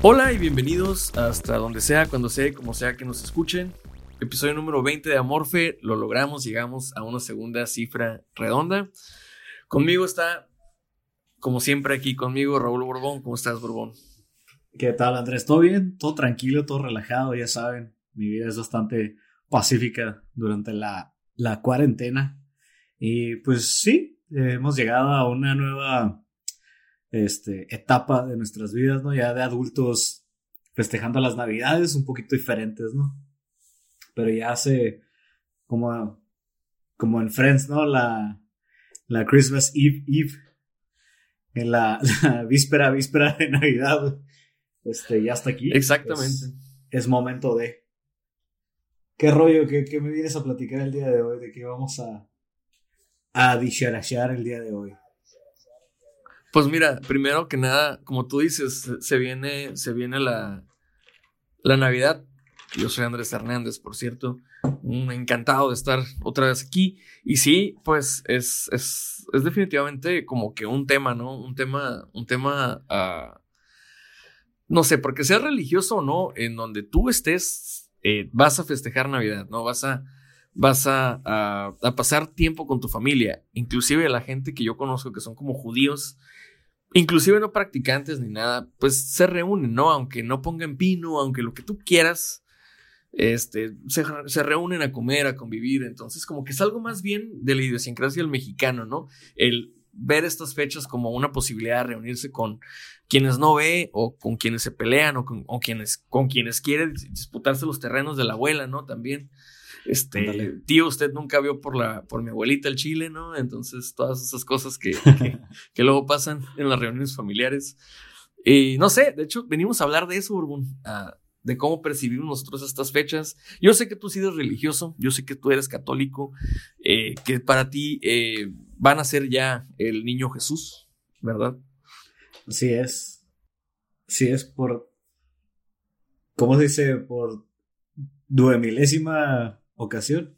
Hola y bienvenidos hasta donde sea, cuando sea, como sea que nos escuchen. Episodio número 20 de Amorfe, lo logramos, llegamos a una segunda cifra redonda. Conmigo está, como siempre, aquí conmigo Raúl Borbón. ¿Cómo estás, Borbón? ¿Qué tal, Andrés? ¿Todo bien? Todo tranquilo, todo relajado, ya saben. Mi vida es bastante pacífica durante la, la cuarentena. Y pues sí, eh, hemos llegado a una nueva este, etapa de nuestras vidas, ¿no? Ya de adultos festejando las navidades un poquito diferentes, ¿no? Pero ya hace como, como en Friends, ¿no? La, la Christmas Eve Eve. En la, la víspera, víspera de Navidad. Este, ya está aquí. Exactamente. Es, es momento de. ¿Qué rollo? ¿Qué, ¿Qué, me vienes a platicar el día de hoy? ¿De qué vamos a, a el día de hoy? Pues mira, primero que nada, como tú dices, se viene, se viene la, la Navidad. Yo soy Andrés Hernández, por cierto. Encantado de estar otra vez aquí. Y sí, pues es, es, es definitivamente como que un tema, ¿no? Un tema, un tema, uh, no sé, porque sea religioso o no, en donde tú estés, eh, vas a festejar Navidad, ¿no? Vas a, vas a, a, pasar tiempo con tu familia. Inclusive la gente que yo conozco que son como judíos, inclusive no practicantes ni nada, pues se reúnen, ¿no? Aunque no pongan pino, aunque lo que tú quieras, este, se, se, reúnen a comer, a convivir. Entonces, como que es algo más bien de la idiosincrasia del mexicano, ¿no? El ver estas fechas como una posibilidad de reunirse con quienes no ve o con quienes se pelean o con, o quienes, con quienes quieren disputarse los terrenos de la abuela, ¿no? También. Este, tío, usted nunca vio por la, por mi abuelita el chile, ¿no? Entonces, todas esas cosas que, que, que luego pasan en las reuniones familiares. Y no sé, de hecho, venimos a hablar de eso, Urbun, uh, de cómo percibimos nosotros estas fechas. Yo sé que tú sí eres religioso, yo sé que tú eres católico, eh, que para ti eh, van a ser ya el niño Jesús, ¿verdad? Así es. Sí es por, ¿cómo se dice? Por duemilésima ocasión.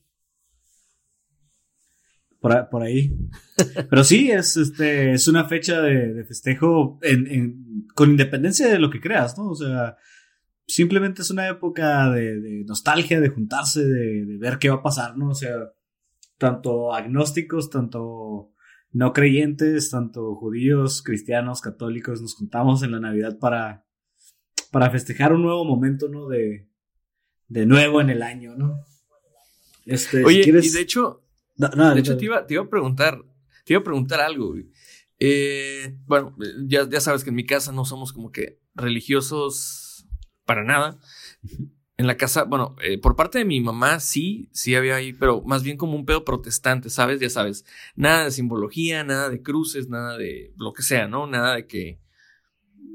Por, por, ahí. Pero sí, es, este, es una fecha de, de festejo en, en, con independencia de lo que creas, ¿no? O sea, simplemente es una época de, de nostalgia, de juntarse, de, de, ver qué va a pasar, ¿no? O sea, tanto agnósticos, tanto no creyentes, tanto judíos, cristianos, católicos, nos juntamos en la Navidad para, para festejar un nuevo momento, ¿no? De, de nuevo en el año, ¿no? Este, Oye, si quieres... y de hecho, no, no, de hecho te, iba, te iba a preguntar, te iba a preguntar algo, güey. Eh, bueno, ya, ya sabes que en mi casa no somos como que religiosos para nada. En la casa, bueno, eh, por parte de mi mamá sí, sí había ahí, pero más bien como un pedo protestante, ¿sabes? Ya sabes, nada de simbología, nada de cruces, nada de lo que sea, ¿no? Nada de que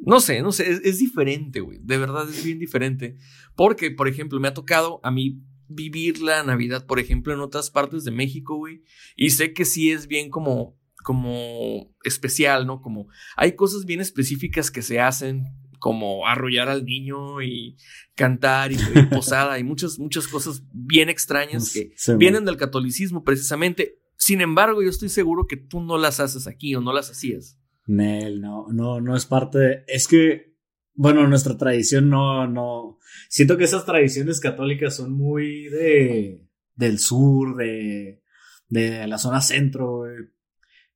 No sé, no sé, es, diferente, güey. De verdad es bien diferente. Porque, por ejemplo, me ha tocado a mí vivir la Navidad, por ejemplo, en otras partes de México, güey. Y sé que sí es bien como, como especial, ¿no? Como hay cosas bien específicas que se hacen, como arrullar al niño y cantar y pedir posada y muchas, muchas cosas bien extrañas que vienen del catolicismo precisamente. Sin embargo, yo estoy seguro que tú no las haces aquí o no las hacías. Nel, no, no, no es parte de, es que, bueno, nuestra tradición no, no, siento que esas tradiciones católicas son muy de, del sur, de, de la zona centro,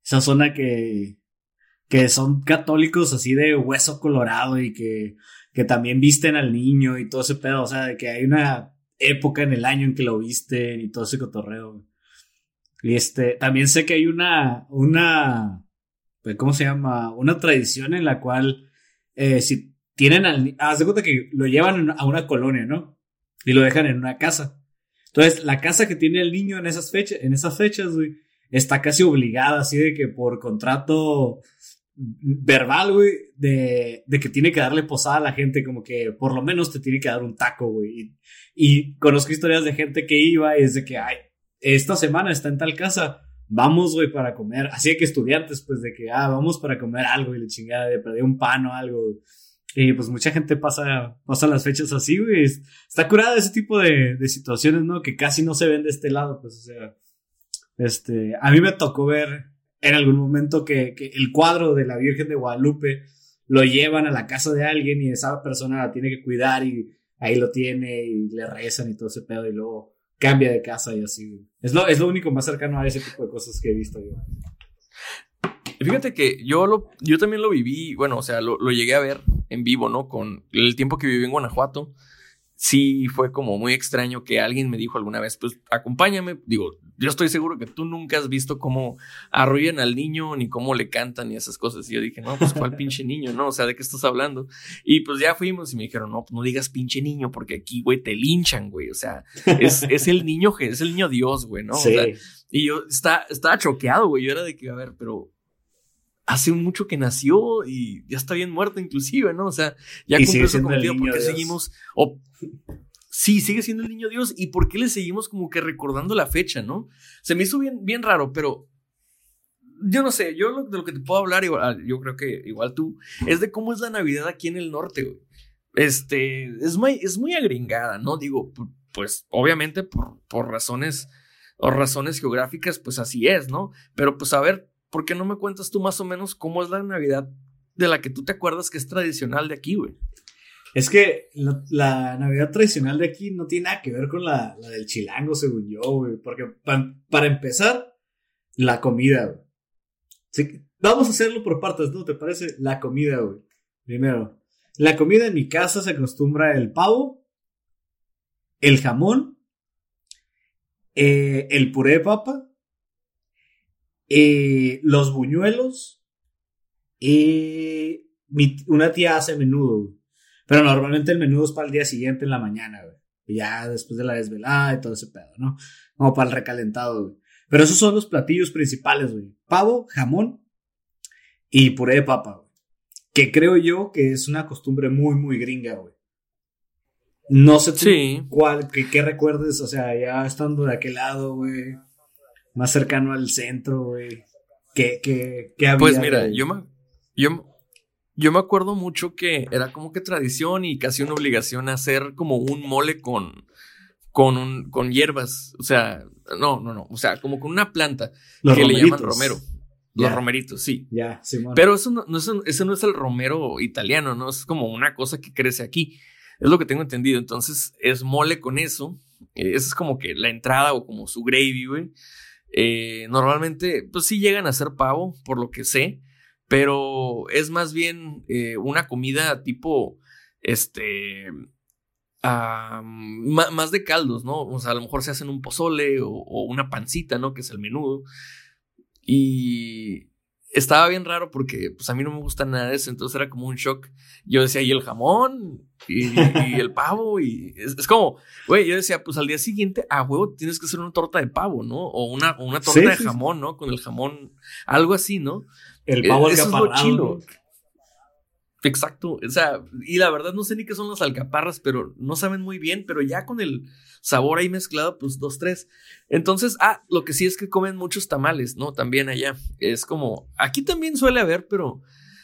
esa zona que, que son católicos así de hueso colorado y que, que también visten al niño y todo ese pedo, o sea, de que hay una época en el año en que lo visten y todo ese cotorreo. Y este, también sé que hay una, una, pues, ¿cómo se llama? Una tradición en la cual, eh, si tienen al haz de cuenta que lo llevan a una colonia, ¿no? Y lo dejan en una casa. Entonces, la casa que tiene el niño en esas fechas, en esas fechas, güey, está casi obligada, así de que por contrato verbal, güey, de, de, que tiene que darle posada a la gente, como que por lo menos te tiene que dar un taco, güey. Y, y conozco historias de gente que iba y es de que, ay, esta semana está en tal casa, vamos, güey, para comer. Así que estudiantes, pues, de que, ah, vamos para comer algo y le chingada, de perder un pan o algo. Y pues mucha gente pasa, pasa las fechas así, güey. Está curada ese tipo de, de situaciones, ¿no? Que casi no se ven de este lado, pues, o sea. Este, a mí me tocó ver en algún momento que, el cuadro de la Virgen de Guadalupe lo llevan a la casa de alguien y esa persona la tiene que cuidar y ahí lo tiene y le rezan y todo ese pedo y luego cambia de casa y así. Es lo, es lo único más cercano a ese tipo de cosas que he visto yo. Fíjate que yo, lo, yo también lo viví, bueno, o sea, lo, lo llegué a ver en vivo, ¿no? Con el tiempo que viví en Guanajuato sí fue como muy extraño que alguien me dijo alguna vez, pues acompáñame. Digo, yo estoy seguro que tú nunca has visto cómo arrullan al niño, ni cómo le cantan y esas cosas. Y yo dije, no, pues cuál pinche niño, ¿no? O sea, ¿de qué estás hablando? Y pues ya fuimos y me dijeron, no, pues no digas pinche niño, porque aquí, güey, te linchan, güey. O sea, es, es el niño, es el niño Dios, güey, ¿no? Sí. y yo está, estaba choqueado, güey. Yo era de que, a ver, pero hace mucho que nació y ya está bien muerto inclusive, ¿no? O sea, ya cumplió su cometido, ¿por qué seguimos? O, sí, sigue siendo el niño Dios y por qué le seguimos como que recordando la fecha, ¿no? Se me hizo bien, bien raro, pero yo no sé, yo de lo que te puedo hablar, igual, yo creo que igual tú, es de cómo es la Navidad aquí en el norte, güey. Este, es muy, es muy agringada, ¿no? Digo, pues obviamente por, por razones o razones geográficas, pues así es, ¿no? Pero pues a ver, ¿por qué no me cuentas tú más o menos cómo es la Navidad de la que tú te acuerdas que es tradicional de aquí, güey? Es que la, Navidad tradicional de aquí no tiene nada que ver con la, del chilango, según yo, güey. Porque para empezar, la comida, güey. vamos a hacerlo por partes, ¿no? ¿Te parece? La comida, güey. Primero, la comida en mi casa se acostumbra el pavo, el jamón, eh, el puré de papa eh, los buñuelos. Eh, una tía hace menudo, Pero normalmente el menudo es para el día siguiente en la mañana, güey. Ya después de la desvelada y todo ese pedo, ¿no? Como para el recalentado, güey. Pero esos son los platillos principales, güey. Pavo, jamón y puré de papa, güey. Que creo yo que es una costumbre muy, muy gringa, güey. No sé tú cuál, qué, qué recuerdes, o sea, ya estando de aquel lado, güey más cercano al centro, güey. ¿Qué, qué, qué había? Pues mira, yo me, yo, yo me acuerdo mucho que era como que tradición y casi una obligación hacer como un mole con, con, un, con hierbas. O sea, no, no, no. O sea, como con una planta que le llaman romero. Los romeritos, sí. Ya, sí, Pero eso no, eso, eso no es el romero italiano, ¿no? Es como una cosa que crece aquí. Es lo que tengo entendido. Entonces, es mole con eso. Esa es como que la entrada o como su gravy, güey. Eh, normalmente, pues sí llegan a ser pavo, por lo que sé, pero es más bien eh, una comida tipo, este, más de caldos, ¿no? O sea, a lo mejor se hacen un pozole o, o una pancita, ¿no? Que es el menudo. Y estaba bien raro porque pues a mí no me gusta nada de eso, entonces era como un shock. Yo decía, y el jamón, y, el pavo, y es, como, güey, yo decía, pues al día siguiente, a huevo, tienes que hacer una torta de pavo, ¿no? O una, una torta de jamón, ¿no? Con el jamón, algo así, ¿no? El pavo e, es lo chilo. Exacto, o sea, y la verdad no sé ni qué son las alcaparras, pero no saben muy bien, pero ya con el sabor ahí mezclado, pues dos, tres. Entonces, ah, lo que sí es que comen muchos tamales, ¿no? También allá. Es como, aquí también suele haber, pero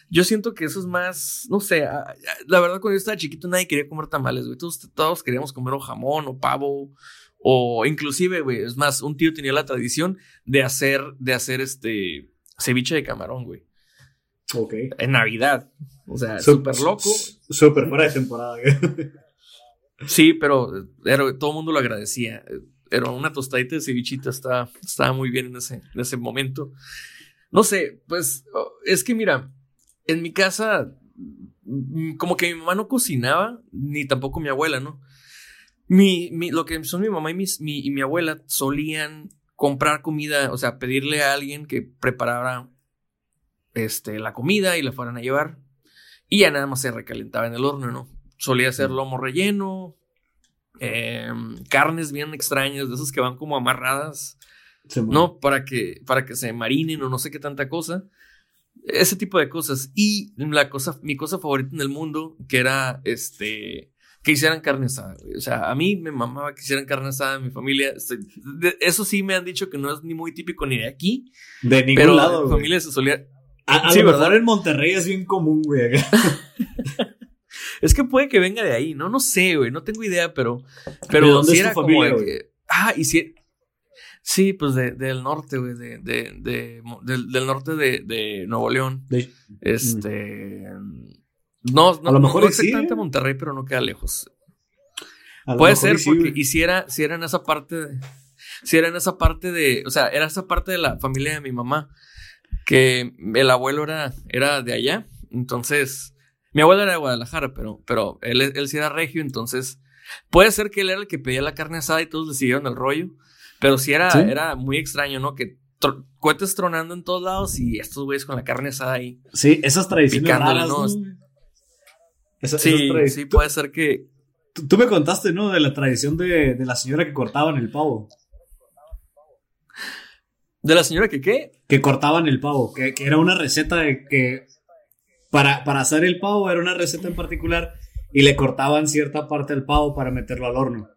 yo siento que eso es más, no sé, ah, ah, la verdad cuando yo estaba chiquito nadie quería comer tamales, güey. Todos, todos queríamos comer o jamón o pavo o inclusive, güey, es más, un tío tenía la tradición de hacer, de hacer este ceviche de camarón, güey. Ok. En Navidad. O sea, súper loco. Súper fuera de temporada. sí, pero todo el mundo lo agradecía. Era una tostadita de cevichita, estaba, estaba muy bien en ese, en ese momento. No sé, pues es que mira, en mi casa, mm, como que mi mamá no cocinaba, ni tampoco mi abuela, ¿no? Mi, mi, lo que son mi mamá y, mis, mi, y mi abuela solían comprar comida, o sea, pedirle a alguien que preparara este, la comida y la fueran a llevar. Y ya nada más se recalentaba en el horno, ¿no? Solía ser lomo relleno, em, carnes bien extrañas, de esas que van como amarradas, ¿no? Para que, para que se marinen o no sé qué tanta cosa. Ese tipo de cosas. Y la cosa, mi cosa favorita en el mundo, que era este, que hicieran carne asada. O sea, a mí me mamaba que hicieran carne asada en mi familia. eso sí me han dicho que no es ni muy típico ni de aquí. De ningún pero lado. Mi familia se solía, a, sí, lo mejor en Monterrey es bien común, güey. es que puede que venga de ahí, ¿no? No sé, güey. No tengo idea, pero. Pero dónde si era como que. Ah, y si. Sí, pues de, del norte, güey. De, de, de del, norte de, de Nuevo León. Este. No, no, a lo mejor no, exactamente ¿eh? Monterrey, pero no queda lejos. Puede ser, porque y si era, si era en esa parte de, si era en esa parte de, o sea, era esa parte de la familia de mi mamá que el abuelo era, era de allá, entonces, mi abuelo era de Guadalajara, pero, pero él, él sí era regio, entonces, puede ser que él era el que pedía la carne asada y todos le siguieron el rollo, pero sí era, era muy extraño, ¿no? Que cohetes tronando en todos lados y estos güeyes con la carne asada ahí. Sí, esas tradiciones raras, ¿no? Sí, sí, puede ser que... Tú, me contaste, ¿no? De la tradición de, de la señora que cortaban el pavo. ¿De la señora que qué? Que cortaban el pavo, que, era una receta de que para, para hacer el pavo era una receta en particular y le cortaban cierta parte del pavo para meterlo al horno.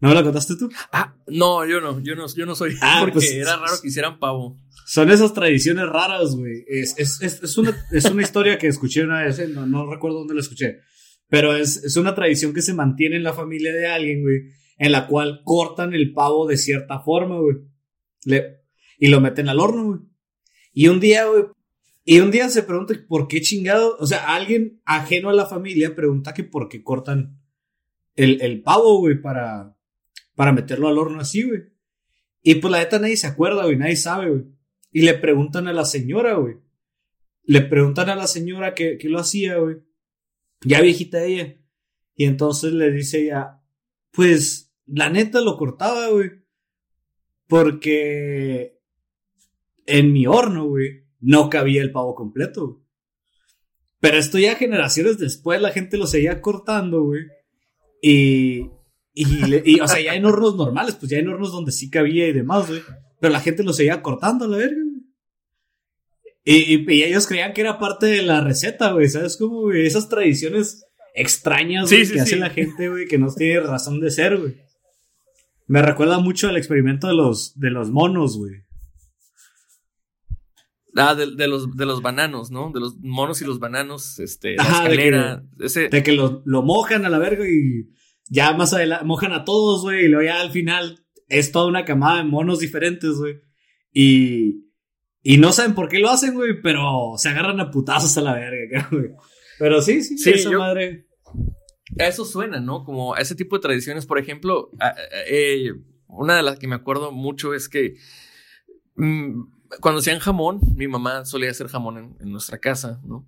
¿No me la contaste tú? Ah, no, yo no, yo no, yo no soy. Ah, porque pues, era raro que hicieran pavo. Son esas tradiciones raras, güey. Es, es, es, una, es una historia que escuché una vez, eh, no, no recuerdo dónde la escuché. Pero es, es una tradición que se mantiene en la familia de alguien, güey, en la cual cortan el pavo de cierta forma, güey. Le, y lo meten al horno, güey. Y un día, güey, y un día se pregunta por qué chingado, o sea, alguien ajeno a la familia pregunta que por qué cortan el, el pavo, güey, para, para meterlo al horno así, güey. Y pues la neta nadie se acuerda, güey, nadie sabe, güey. Y le preguntan a la señora, güey. Le preguntan a la señora que, que lo hacía, güey. Ya viejita ella. Y entonces le dice ella, pues la neta lo cortaba, güey. Porque en mi horno, güey, no cabía el pavo completo. Pero esto ya generaciones después la gente lo seguía cortando, güey. Y, y, o sea, ya en hornos normales, pues ya en hornos donde sí cabía y demás, güey. Pero la gente lo seguía cortando a la verga, güey. Y, y, ellos creían que era parte de la receta, güey. ¿Sabes cómo, güey? Esas tradiciones extrañas que hace la gente, güey, que no tiene razón de ser, güey. Me recuerda mucho al experimento de los, de los monos, güey. Ah, de, de, los, de los bananos, ¿no? De los monos y los bananos, este, la escalera. De que, ese... de que lo, lo, mojan a la verga y ya más adelante mojan a todos, güey, y luego ya al final es toda una camada de monos diferentes, güey. Y, y no saben por qué lo hacen, güey, pero se agarran a putazos a la verga, güey. Pero sí, sí, sí, esa madre. eso suena, ¿no? Como ese tipo de tradiciones, por ejemplo, eh, una de las que me acuerdo mucho es que mm, cuando hacían jamón, mi mamá solía hacer jamón en, nuestra casa, ¿no?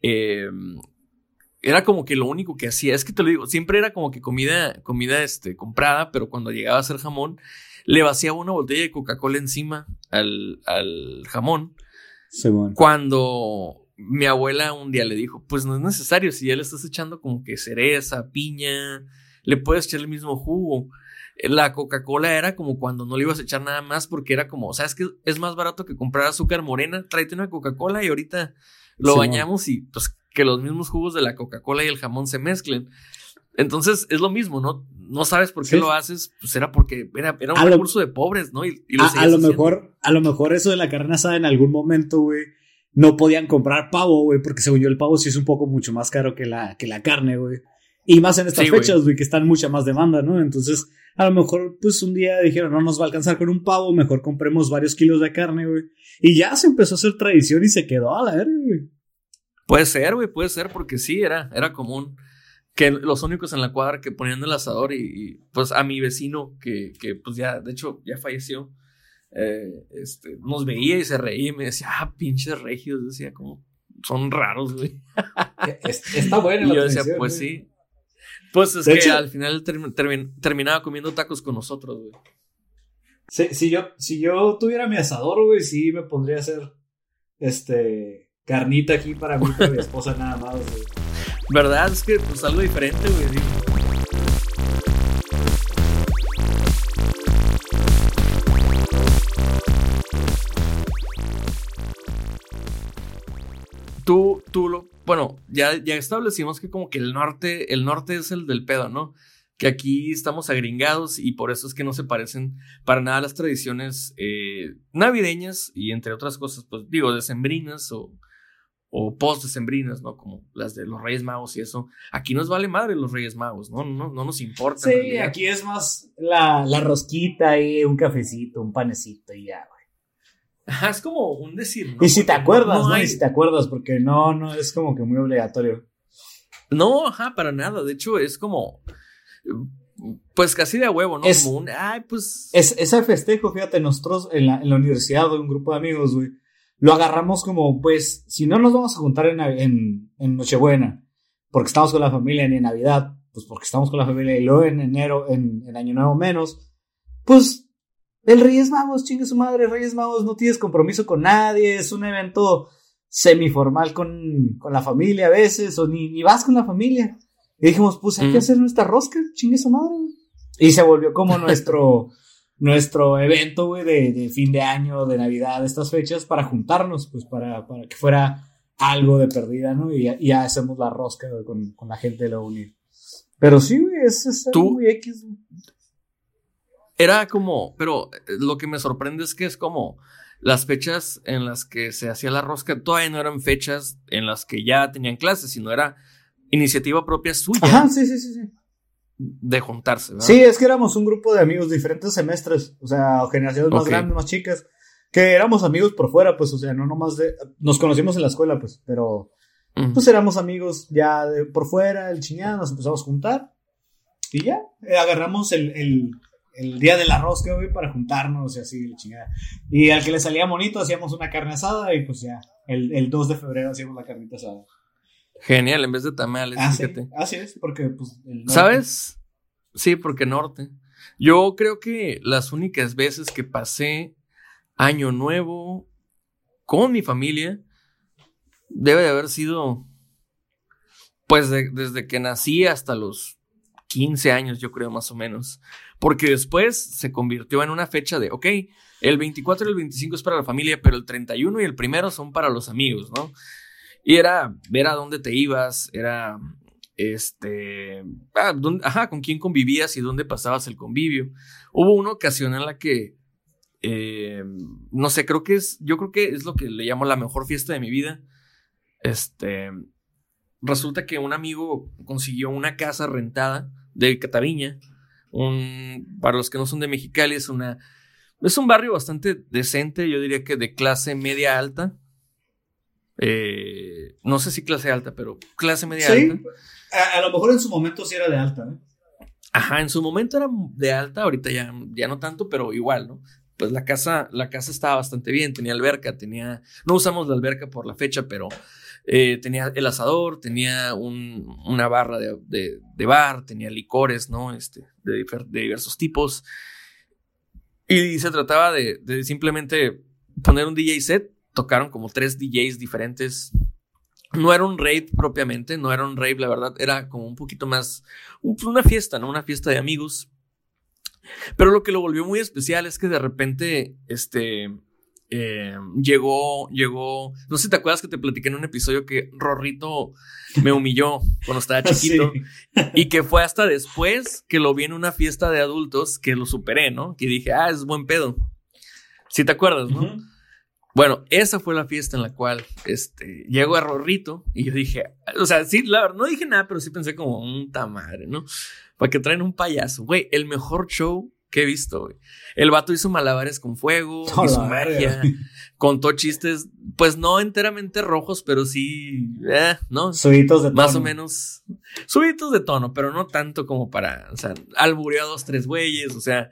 Em, era como que lo único que hacía, es que te lo digo, siempre era como que comida, comida este, comprada, pero cuando llegaba a hacer jamón, le vaciaba una botella de Coca-Cola encima al, al jamón. Cuando mi abuela un día le dijo, pues no es necesario, si ya le estás echando como que cereza, piña, le puedes echar el mismo jugo la Coca-Cola era como cuando no le ibas a echar nada más porque era como, ¿sabes que es más barato que comprar azúcar morena? Tráete una Coca-Cola y ahorita lo bañamos y pues que los mismos jugos de la Coca-Cola y el jamón se mezclen. Entonces es lo mismo, ¿no? No sabes por qué lo haces, pues era porque era, era un recurso de pobres, ¿no? Y, a, lo mejor, a lo mejor eso de la carne asada en algún momento, güey, no podían comprar pavo, güey, porque según yo el pavo sí es un poco mucho más caro que la, que la carne, güey. Y más en estas fechas, güey, que están mucha más demanda, ¿no? Entonces, a lo mejor, pues un día dijeron, no nos va a alcanzar con un pavo, mejor compremos varios kilos de carne, güey. Y ya se empezó a hacer tradición y se quedó a la verga, güey. Puede ser, güey, puede ser, porque sí, era, era común que los únicos en la cuadra que ponían el asador y, pues a mi vecino que, que, pues ya, de hecho, ya falleció, eh, este, nos veía y se reía y me decía, ah, pinches regios, decía, como, son raros, güey. Está bueno. y yo decía, pues sí. Pues es que al final terminaba comiendo tacos con nosotros, güey. Si, yo, si yo tuviera mi asador, güey, sí me pondría a hacer este carnita aquí para mí, para mi esposa nada más, güey. ¿Verdad? Es que pues algo diferente, güey. Tú, tú lo, bueno, ya, ya establecimos que como que el norte, el norte es el del pedo, ¿no? Que aquí estamos agringados y por eso es que no se parecen para nada las tradiciones eh, navideñas y entre otras cosas, pues digo, decembrinas o, o post-decembrinas, ¿no? Como las de los Reyes Magos y eso. Aquí nos vale madre los Reyes Magos, ¿no? No, no nos importa. Sí, aquí es más la, la rosquita y un cafecito, un panecito y ya, Ajá, es como un decir, ¿no? Y si te acuerdas, ¿no? Y si te acuerdas, porque no, no es como que muy obligatorio. No, ajá, para nada. De hecho, es como. Pues casi de huevo, ¿no? como un. Ay, pues. Es, ese festejo, fíjate, nosotros en la, en la universidad, un grupo de amigos, güey, lo agarramos como, pues, si no nos vamos a juntar en, en, en Nochebuena, porque estamos con la familia, ni en Navidad, pues porque estamos con la familia, y luego en enero, en, en Año Nuevo menos, pues el Reyes Magos, chingue su madre, Reyes Magos, no tienes compromiso con nadie, es un evento semiformal con, con la familia a veces, o ni, ni vas con la familia. Y dijimos, pues hay que hacer nuestra rosca, chingue su madre. Y se volvió como nuestro, nuestro evento, güey, de, de, fin de año, de Navidad, de estas fechas, para juntarnos, pues para, para que fuera algo de perdida, ¿no? Y, ya hacemos la rosca con, con, la gente de la UNI. Pero sí, güey, es, es muy X. Era como, pero eh, lo que me sorprende es que es como las fechas en las que se hacía la rosca todavía no eran fechas en las que ya tenían clases, sino era iniciativa propia suya. Ajá, sí, sí, sí, sí. De juntarse, ¿verdad? Sí, es que éramos un grupo de amigos diferentes semestres, o sea, generaciones más grandes, más chicas, que éramos amigos por fuera, pues, o sea, no nomás de. Nos conocimos en la escuela, pues, pero. Pues éramos amigos ya de por fuera, el chingada, nos empezamos a juntar y ya, eh, agarramos el el día de la rosca, güey, para juntarnos y así, la chingada. Y al que le salía bonito hacíamos una carne asada y pues ya, el, el 2 de febrero hacíamos la carnita asada. Genial, en vez de tamales, ah, fíjate. así es, porque pues... ¿Sabes? Sí, porque norte. Yo creo que las únicas veces que pasé año nuevo con mi familia debe de haber sido pues desde que nací hasta los 15 años, yo creo más o menos. Porque después se convirtió en una fecha de, ok, el 24 y el 25 es para la familia, pero el 31 y el primero son para los amigos, ¿no? Y era ver a dónde te ibas, era, este, ah, ajá, con quién convivías y dónde pasabas el convivio. Hubo una ocasión en la que, eh, no sé, creo que es, yo creo que es lo que le llamo la mejor fiesta de mi vida. Este, resulta que un amigo consiguió una casa rentada de Cataviña. Un, para los que no son de Mexicali, es una. Es un barrio bastante decente, yo diría que de clase media alta. Eh, no sé si clase alta, pero clase media alta. A, a, lo mejor en su momento sí era de alta, ¿no? Ajá, en su momento era de alta, ahorita ya, ya no tanto, pero igual, ¿no? Pues la casa, la casa estaba bastante bien, tenía alberca, tenía. No usamos la alberca por la fecha, pero eh, tenía el asador, tenía una barra de, bar, tenía licores, ¿no? Este, de, diversos tipos. Y se trataba de, simplemente poner un DJ set. Tocaron como tres DJs diferentes. No era un rave propiamente, no era un rave, la verdad, era como un poquito más una fiesta, ¿no? Una fiesta de amigos. Pero lo que lo volvió muy especial es que de repente, este, eh, llegó, llegó, no sé si te acuerdas que te platiqué en un episodio que Rorrito me humilló cuando estaba chiquito y que fue hasta después que lo vi en una fiesta de adultos que lo superé, ¿no? Que dije, ah, es buen pedo. Si te acuerdas, ¿no? Bueno, esa fue la fiesta en la cual este, llegó a Rorrito y yo dije, o sea, sí, la verdad, no dije nada, pero sí pensé como, un tamadre, ¿no? Para que traen un payaso, güey, el mejor show que he visto, güey. El vato hizo malabares con fuego, hizo magia, contó chistes, pues no enteramente rojos, pero sí, eh, ¿no? Subitos de tono. Más o menos, subitos de tono, pero no tanto como para, o sea, albureó a dos, tres güeyes, o sea,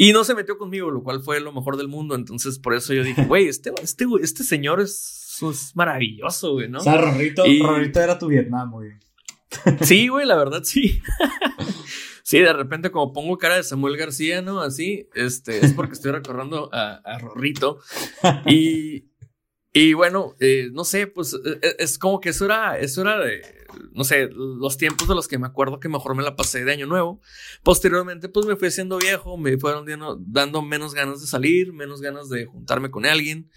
y no se metió conmigo, lo cual fue lo mejor del mundo. Entonces, por eso yo dije, güey, este, este, este señor es, es maravilloso, güey, ¿no? O sea, Rorrito, Rorrito era tu Vietnam, güey. Sí, güey, la verdad sí. sí, de repente como pongo cara de Samuel García, ¿no? Así, este, es porque estoy recordando a, a Rorrito. Y, y bueno, eh, no sé, pues e, e, es como que eso era, eso era de, no sé, los tiempos de los que me acuerdo que mejor me la pasé de año nuevo. Posteriormente, pues me fui haciendo viejo, me fueron dando menos ganas de salir, menos ganas de juntarme con alguien,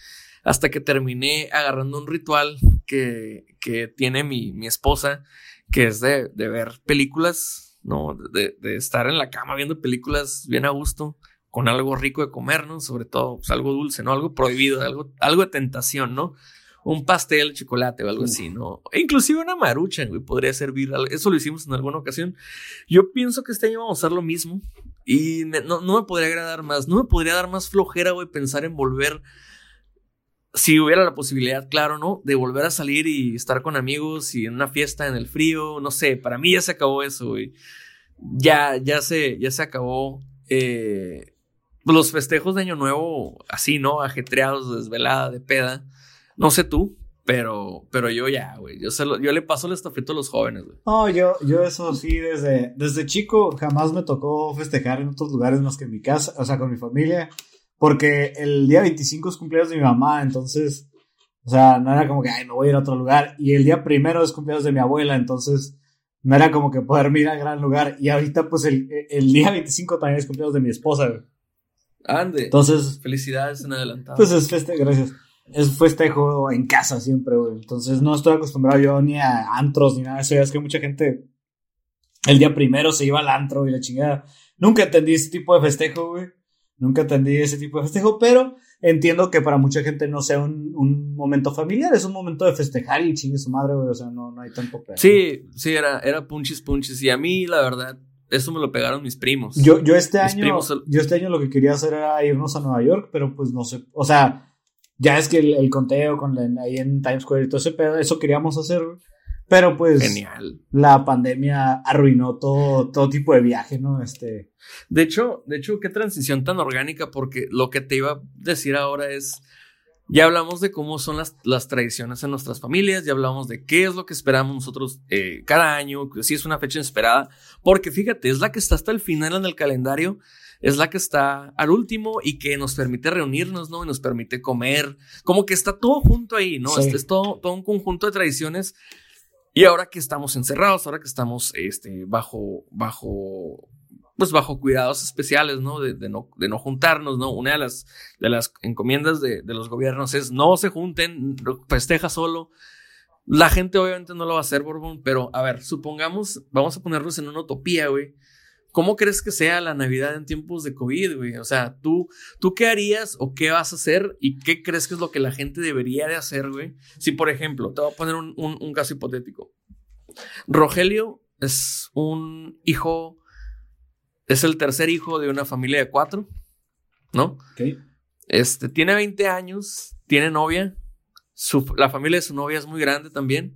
hasta que terminé agarrando un ritual que, que tiene mi, mi esposa, que es de, de ver películas, ¿no? De, de estar en la cama viendo películas bien a gusto con algo rico de comer, ¿no? Sobre todo, pues, algo dulce, ¿no? Algo prohibido, algo, algo de tentación, ¿no? Un pastel de chocolate o algo así, ¿no? E inclusive una marucha, güey, podría servir. Eso lo hicimos en alguna ocasión. Yo pienso que este año vamos a hacer lo mismo y no, no, me podría agradar más. No me podría dar más flojera, güey, pensar en volver. Si hubiera la posibilidad, claro, ¿no? De volver a salir y estar con amigos y en una fiesta en el frío, no sé, para mí ya se acabó eso, güey. Ya, ya se, ya se acabó. Eh, los festejos de Año Nuevo, así, ¿no? Ajetreados, desvelada, de peda. No sé tú, pero, pero yo ya, güey. Yo, yo le paso el estafeto a los jóvenes, güey. No, yo, yo eso sí, desde, desde chico jamás me tocó festejar en otros lugares más que en mi casa, o sea, con mi familia. Porque el día 25 es cumpleaños de mi mamá, entonces, o sea, no era como que, ay, no voy a ir a otro lugar. Y el día primero es cumpleaños de mi abuela, entonces no era como que poder ir a gran lugar. Y ahorita, pues, el, el día 25 también es cumpleaños de mi esposa, güey. Ande. Entonces. Felicidades en adelantado. Pues es festejo, gracias. Es festejo en casa siempre, güey. Entonces no estoy acostumbrado yo ni a antros ni nada de eso. Ya es que mucha gente el día primero se iba al antro y la chingada. Nunca entendí ese tipo de festejo, güey. Nunca entendí ese tipo de festejo, pero entiendo que para mucha gente no sea un, un momento familiar, es un momento de festejar y chingue su madre, güey. O sea, no, no hay tanto pedo. Sí, sí, era, era punchis punchis. Y a mí, la verdad, eso me lo pegaron mis primos. Yo, yo este año, yo este año lo que quería hacer era irnos a Nueva York, pero pues no sé, o sea, ya es que el, conteo con ahí en Times Square y todo ese pedo, eso queríamos hacer, pero pues Genial. la pandemia arruinó todo, todo tipo de viaje, ¿no? Este. De hecho, de hecho, qué transición tan orgánica, porque lo que te iba a decir ahora es ya hablamos de cómo son las, las, tradiciones en nuestras familias, ya hablamos de qué es lo que esperamos nosotros eh, cada año, si es una fecha esperada, porque fíjate, es la que está hasta el final en el calendario, es la que está al último y que nos permite reunirnos, ¿no? Y nos permite comer, como que está todo junto ahí, ¿no? Es, es, todo, todo un conjunto de tradiciones. Y ahora que estamos encerrados, ahora que estamos este, bajo, bajo pues bajo cuidados especiales, ¿no? De, de, ¿no? de no juntarnos, ¿no? Una de las, de las encomiendas de, de, los gobiernos es no se junten, festeja solo. La gente obviamente no lo va a hacer, Borbón, pero a ver, supongamos, vamos a ponernos en una utopía, güey. ¿Cómo crees que sea la Navidad en tiempos de COVID, güey? O sea, ¿tú, ¿tú qué harías o qué vas a hacer y qué crees que es lo que la gente debería de hacer, güey? Si, por ejemplo, te voy a poner un, un, un caso hipotético. Rogelio es un hijo es el tercer hijo de una familia de cuatro, ¿no? Este, tiene 20 años, tiene novia, la familia de su novia es muy grande también.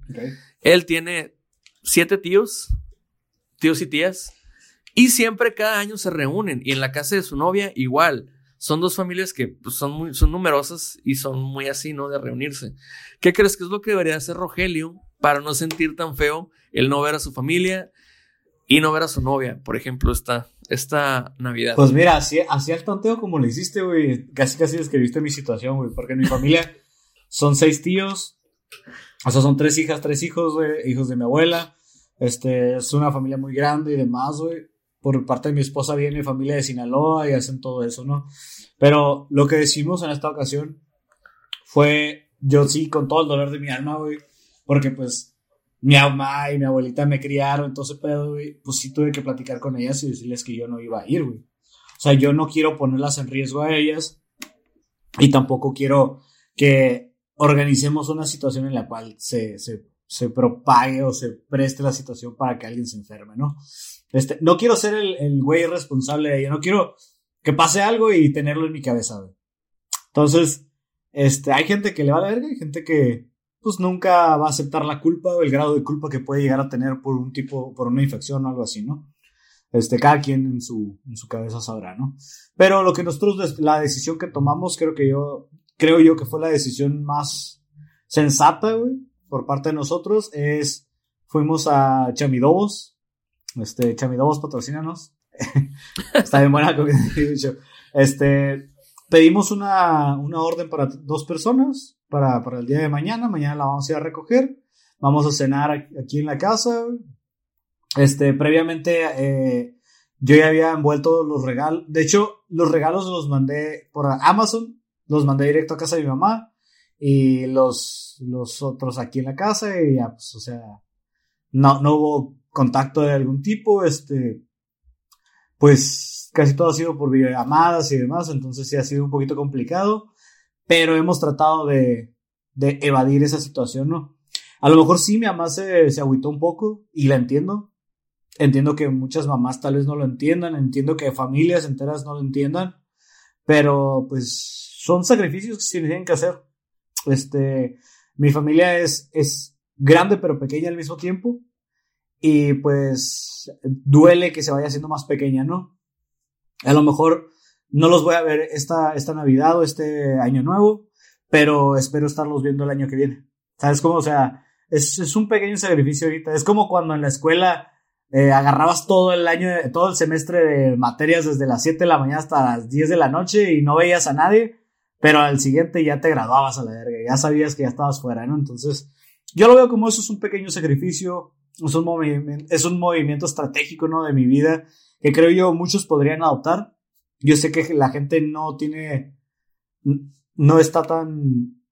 Él tiene siete tíos, tíos y tías, y siempre cada año se reúnen. Y en la casa de su novia igual. Son dos familias que pues, son, muy, son numerosas y son muy así, ¿no? De reunirse. ¿Qué crees que es lo que debería hacer Rogelio para no sentir tan feo el no ver a su familia y no ver a su novia, por ejemplo, esta, esta Navidad. Pues mira, así, así al tanteo como lo hiciste, güey. Casi casi describiste mi situación, güey. Porque en mi familia son seis tíos. O sea, son tres hijas, tres hijos, güey. Hijos de mi abuela. Este, es una familia muy grande y demás, güey. Por parte de mi esposa viene familia de Sinaloa y hacen todo eso, ¿no? Pero lo que decimos en esta ocasión fue, yo sí, con todo el dolor de mi alma, güey, porque pues mi mamá y mi abuelita me criaron, entonces, pedo, güey, pues sí tuve que platicar con ellas y decirles que yo no iba a ir, güey. O sea, yo no quiero ponerlas en riesgo a ellas y tampoco quiero que organicemos una situación en la cual se, se, se propague o se preste la situación para que alguien se enferme, ¿no? Este, no quiero ser el, el güey responsable de ello, no quiero que pase algo y tenerlo en mi cabeza, güey. Entonces, este, hay gente que le va a la verga, hay gente que, pues nunca va a aceptar la culpa o el grado de culpa que puede llegar a tener por un tipo, por una infección o algo así, ¿no? Este, cada quien en su, en su cabeza sabrá, ¿no? Pero lo que nosotros, la decisión que tomamos, creo que yo, creo yo que fue la decisión más sensata, güey, por parte de nosotros, es, fuimos a Chamidobos, este, Chamidobos patrocínanos. Está bien buena comida, este, pedimos una, una orden para dos personas, para, para el día de mañana, mañana la vamos a ir a recoger, vamos a cenar aquí en la casa, este, previamente, eh, yo ya había envuelto los regalos. De hecho, los regalos los mandé por Amazon. Los mandé directo a casa de mi mamá. Y los, los otros aquí en la casa. Y ya, pues, o sea, no, no hubo contacto de algún tipo. Este, pues casi todo ha sido por videollamadas y demás. Entonces sí ha sido un poquito complicado. Pero hemos tratado de, de evadir esa situación, ¿no? A lo mejor sí, mi mamá se, se agüitó un poco y la entiendo. Entiendo que muchas mamás tal vez no lo entiendan, entiendo que familias enteras no lo entiendan, pero pues son sacrificios que se tienen que hacer. Este, mi familia es, es grande pero pequeña al mismo tiempo y pues duele que se vaya haciendo más pequeña, ¿no? A lo mejor no los voy a ver esta, esta Navidad o este año nuevo, pero espero estarlos viendo el año que viene. ¿Sabes cómo? O sea, es, es un pequeño sacrificio ahorita. Es como cuando en la escuela eh, agarrabas todo el año, todo el semestre de materias desde las 7 de la mañana hasta las 10 de la noche y no veías a nadie, pero al siguiente ya te graduabas a la verga, ya sabías que ya estabas fuera, ¿no? Entonces, yo lo veo como eso es un pequeño sacrificio, es un, movimiento, es un movimiento estratégico, ¿no? De mi vida, que creo yo muchos podrían adoptar. Yo sé que la gente no tiene, no está tan,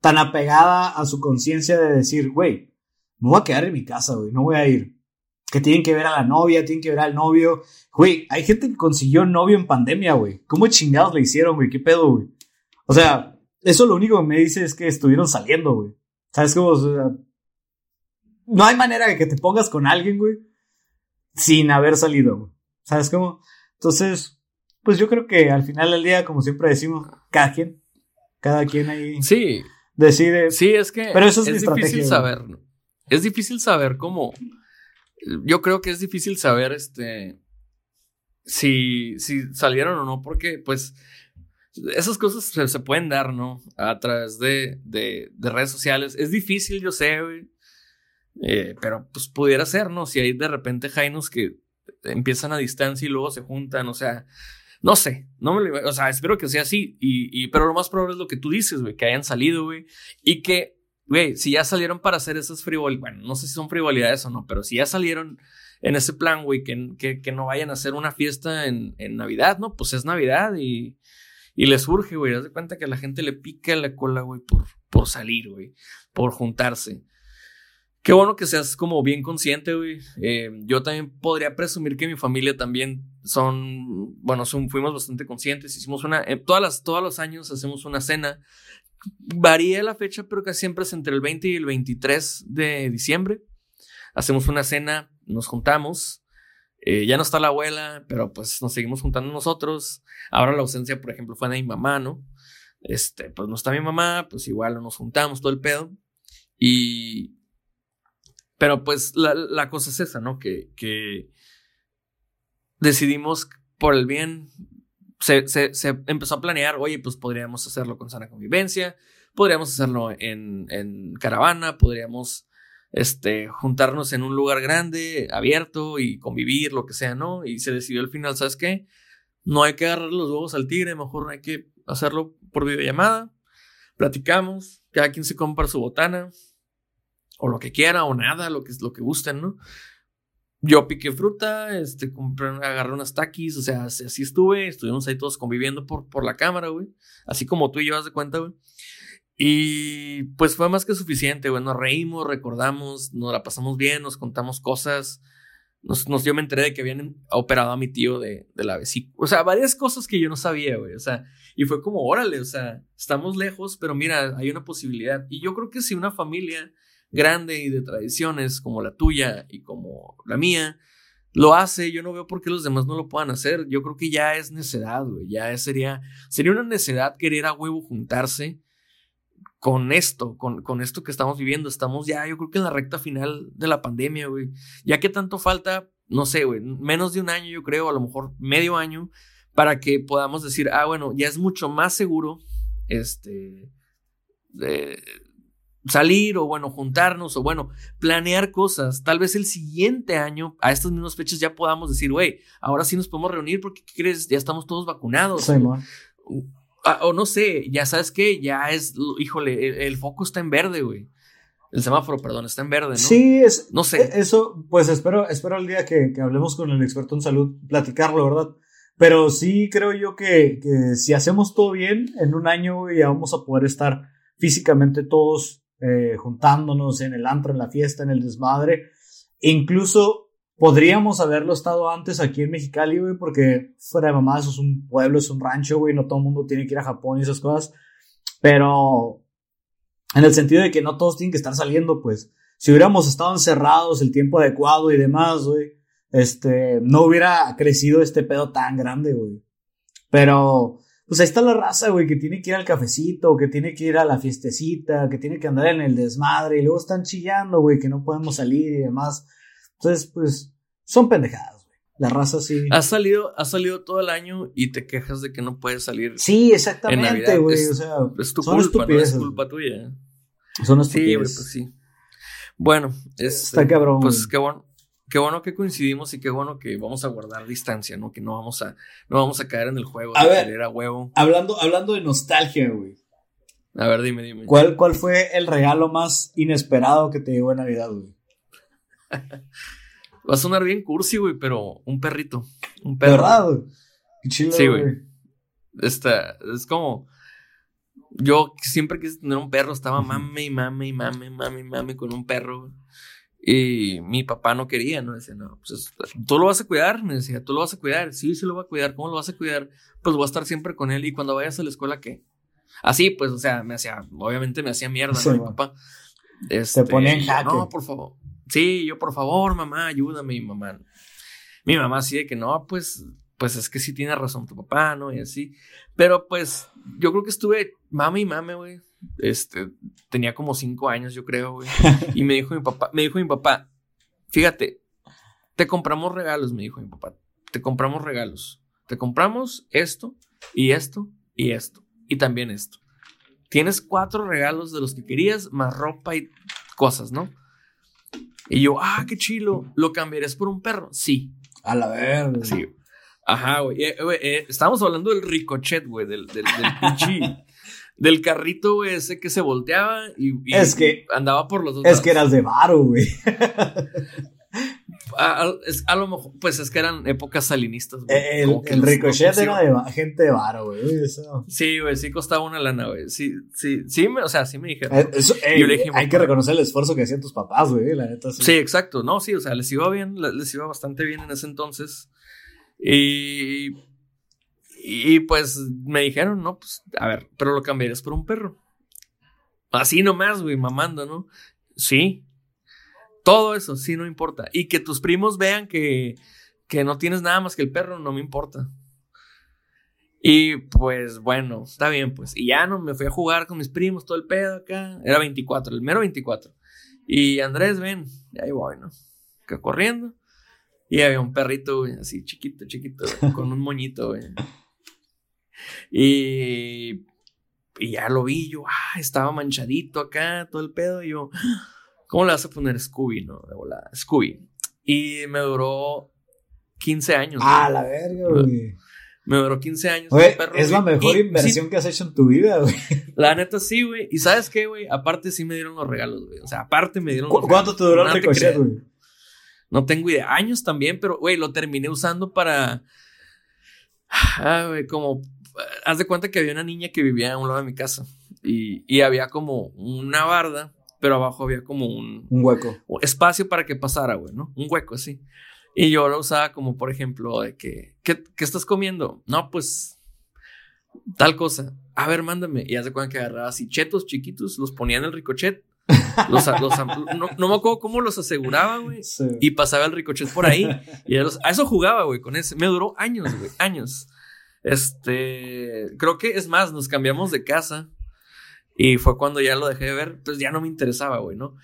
tan apegada a su conciencia de decir, güey, me voy a quedar en mi casa, güey, no voy a ir que tienen que ver a la novia, tienen que ver al novio. Güey, hay gente que consiguió novio en pandemia, güey. ¿Cómo chingados le hicieron, güey? ¿Qué pedo, güey? O sea, eso lo único que me dice es que estuvieron saliendo, güey. ¿Sabes cómo? no hay manera de que te pongas con alguien, güey, sin haber salido, güey. ¿Sabes cómo? Entonces, pues yo creo que al final del día, como siempre decimos, cada quien, cada quien ahí sí. decide. Sí, es que Pero eso es, es difícil saber. Es difícil saber cómo yo creo que es difícil saber este si, si salieron o no, porque pues esas cosas se, pueden dar, ¿no? A través de, de, redes sociales. Es difícil, yo sé, güey. Eh, pero pues pudiera ser, ¿no? Si hay de repente Jainos que empiezan a distancia y luego se juntan, o sea, no sé, no me o sea, espero que sea así, y, y, pero lo más probable es lo que tú dices, güey, que hayan salido, güey, y que güey, si ya salieron para hacer esas frivolidades, bueno, no sé si son frivolidades o no, pero si ya salieron en ese plan, güey, que, que, no vayan a hacer una fiesta en, en Navidad, ¿no? Pues es Navidad y, y les surge, güey. Haz de cuenta que a la gente le pica la cola, güey, por, por salir, güey, por juntarse. Qué bueno que seas como bien consciente, güey. Eh, yo también podría presumir que mi familia también son, bueno, son, fuimos bastante conscientes. Hicimos una, eh, todas las, todos los años hacemos una cena varía la fecha, pero que siempre es entre el 20 y el 23 de diciembre. Hacemos una cena, nos juntamos. Eh, ya no está la abuela, pero pues nos seguimos juntando nosotros. Ahora la ausencia, por ejemplo, fue de mi mamá, ¿no? Este, pues no está mi mamá, pues igual nos juntamos todo el pedo. Y. Pero pues la, la cosa es esa, ¿no? Que, que decidimos por el bien se, se, empezó a planear, oye, pues podríamos hacerlo con sana convivencia, podríamos hacerlo en, en caravana, podríamos este, juntarnos en un lugar grande, abierto y convivir, lo que sea, ¿no? Y se decidió al final, ¿sabes qué? No hay que agarrar los huevos al tigre, mejor hay que hacerlo por videollamada, platicamos, cada quien se compra su botana, o lo que quiera, o nada, lo que, lo que gusten, ¿no? Yo piqué fruta, este, compré, agarré unas taquis, o sea, así estuve, estuvimos ahí todos conviviendo por, por la cámara, güey. Así como tú y yo de cuenta, güey. Y pues fue más que suficiente, güey. Nos reímos, recordamos, nos la pasamos bien, nos contamos cosas. Nos, nos, yo me enteré de que habían operado a mi tío de, de la vesícula. O sea, varias cosas que yo no sabía, güey. O sea, y fue como, órale, o sea, estamos lejos, pero mira, hay una posibilidad. Y yo creo que si una familia grande y de tradiciones como la tuya y como la mía, lo hace, yo no veo por qué los demás no lo puedan hacer. Yo creo que ya es necedad, güey. Ya sería, sería una necedad querer a huevo juntarse con esto, con, con esto que estamos viviendo. Estamos ya, yo creo que en la recta final de la pandemia, güey. Ya que tanto falta, no sé, güey, menos de un año, yo creo, a lo mejor medio año, para que podamos decir, ah, bueno, ya es mucho más seguro, este, de, salir o bueno, juntarnos o bueno, planear cosas. Tal vez el siguiente año, a estas mismas fechas, ya podamos decir, güey, ahora sí nos podemos reunir porque, ¿qué crees? Ya estamos todos vacunados. Sí, ah, o no sé, ya sabes que ya es, híjole, el, foco está en verde, güey. El semáforo, perdón, está en verde, ¿no? Sí, es. No sé. E, eso, pues espero, espero el día que, que hablemos con el experto en salud, platicarlo, ¿verdad? Pero sí creo yo que, que si hacemos todo bien, en un año ya vamos a poder estar físicamente todos eh, juntándonos en el antro, en la fiesta, en el desmadre. incluso podríamos haberlo estado antes aquí en Mexicali, güey, porque fuera de mamá, eso es un pueblo, es un rancho, güey, no todo el mundo tiene que ir a Japón y esas cosas. Pero en el sentido de que no todos tienen que estar saliendo, pues. Si hubiéramos estado encerrados el tiempo adecuado y demás, güey, este, no hubiera crecido este pedo tan grande, güey. Pero pues ahí está la raza, güey, que tiene que ir al cafecito, que tiene que ir a la fiestecita, que tiene que andar en el desmadre y luego están chillando, güey, que no podemos salir y demás. Entonces, pues, son pendejadas, güey. La raza sí. Has salido, has salido todo el año y te quejas de que no puedes salir. Sí, exactamente, güey. O sea, es tu culpa, no es culpa tuya. Son estupideces. Sí, güey, pues sí. Bueno, es, está cabrón. Pues qué bueno qué bueno que coincidimos y qué bueno que vamos a guardar distancia, ¿no? Que no vamos a, no vamos a caer en el juego a de ver, querer a huevo. Hablando, hablando de nostalgia, güey. A ver, dime, dime. ¿Cuál, ¿Cuál fue el regalo más inesperado que te llegó en Navidad, güey? Va a sonar bien cursi, güey, pero un perrito. Un perro. ¿Verdad, güey? Qué chido, sí, güey. Esta, es como. Yo siempre quise tener un perro, estaba mame y mame y mame, mame, mame con un perro, güey. Y mi papá no quería, ¿no? Decía, no, pues tú lo vas a cuidar, me decía, tú lo vas a cuidar. Sí, sí lo voy a cuidar. ¿Cómo lo vas a cuidar? Pues voy a estar siempre con él y cuando vayas a la escuela, ¿qué? Así, pues, o sea, me hacía, obviamente me hacía mierda, ¿no? Mi papá. Este, Se pone en jaque. No, por favor. Sí, yo, por favor, mamá, ayúdame, mi mamá. Mi mamá sí de que no, pues, pues es que sí tiene razón tu papá, ¿no? Y así. Pero pues, yo creo que estuve mami y mame, güey este, tenía como cinco años, yo creo, güey. Y me dijo mi papá, me dijo mi papá, fíjate, te compramos regalos, me dijo mi papá, te compramos regalos. Te compramos esto y esto y esto y también esto. Tienes cuatro regalos de los que querías, más ropa y cosas, ¿no? Y yo, ah, qué chilo, ¿lo cambiarías por un perro? Sí. A la verga. Sí. Ajá, güey. Eh, eh, estábamos hablando del ricochet, güey, del, del, del del carrito, güey, ese que se volteaba y, es que, andaba por los dos. Es que eras de varo, güey. a, lo mejor, pues es que eran épocas salinistas. Güey. El, el ricochet era de gente de varo, güey. Sí, güey, sí costaba una lana, güey. Sí, sí, sí, me, o sea, sí me dijeron. Eh, hay que reconocer el esfuerzo que hacían tus papás, güey, la neta. Sí. sí, exacto. No, sí, o sea, les iba bien, les iba bastante bien en ese entonces. Y y pues me dijeron, no, pues, a ver, pero lo cambiarías por un perro. Así nomás, güey, mamando, ¿no? Sí. Todo eso, sí, no importa. Y que tus primos vean que, que no tienes nada más que el perro, no me importa. Y pues bueno, está bien, pues. Y ya no me fui a jugar con mis primos, todo el pedo acá. Era 24, el mero 24. Y Andrés, ven, y ahí voy, ¿no? Que corriendo. Y había un perrito, güey, así chiquito, chiquito, con un moñito, güey. Y, y ya lo vi, yo, ah, estaba manchadito acá, todo el pedo. Y yo, ¿cómo le vas a poner Scooby, no? De volada, Scooby. Y me duró 15 años. Ah, la verga, güey. Me duró 15 años. es la mejor inversión que has hecho en tu vida, güey. La neta sí, güey. Y ¿sabes qué, güey? Aparte sí me dieron los regalos, güey. O sea, aparte me dieron los ¿Cuánto te duró el ricochet, güey? No tengo idea. Años también, pero, güey, lo terminé usando para. Ah, güey, como. Haz de cuenta que había una niña que vivía a un lado de mi casa. Y, y había como una barda, pero abajo había como un. Un hueco. Espacio para que pasara, güey, ¿no? Un hueco así. Y yo lo usaba como, por ejemplo, de que. ¿Qué, qué estás comiendo? No, pues. Tal cosa. A ver, mándame. Y haz de cuenta que agarraba así chetos chiquitos, los ponía en el ricochet los, los, no, no, me acuerdo cómo los aseguraba, güey. Sí. Y pasaba el ricochet por ahí. Y a, los, a eso jugaba, güey, con ese. Me duró años, güey, años. Este, creo que es más, nos cambiamos de casa. Y fue cuando ya lo dejé de ver. Pues ya no me interesaba, güey, ¿no?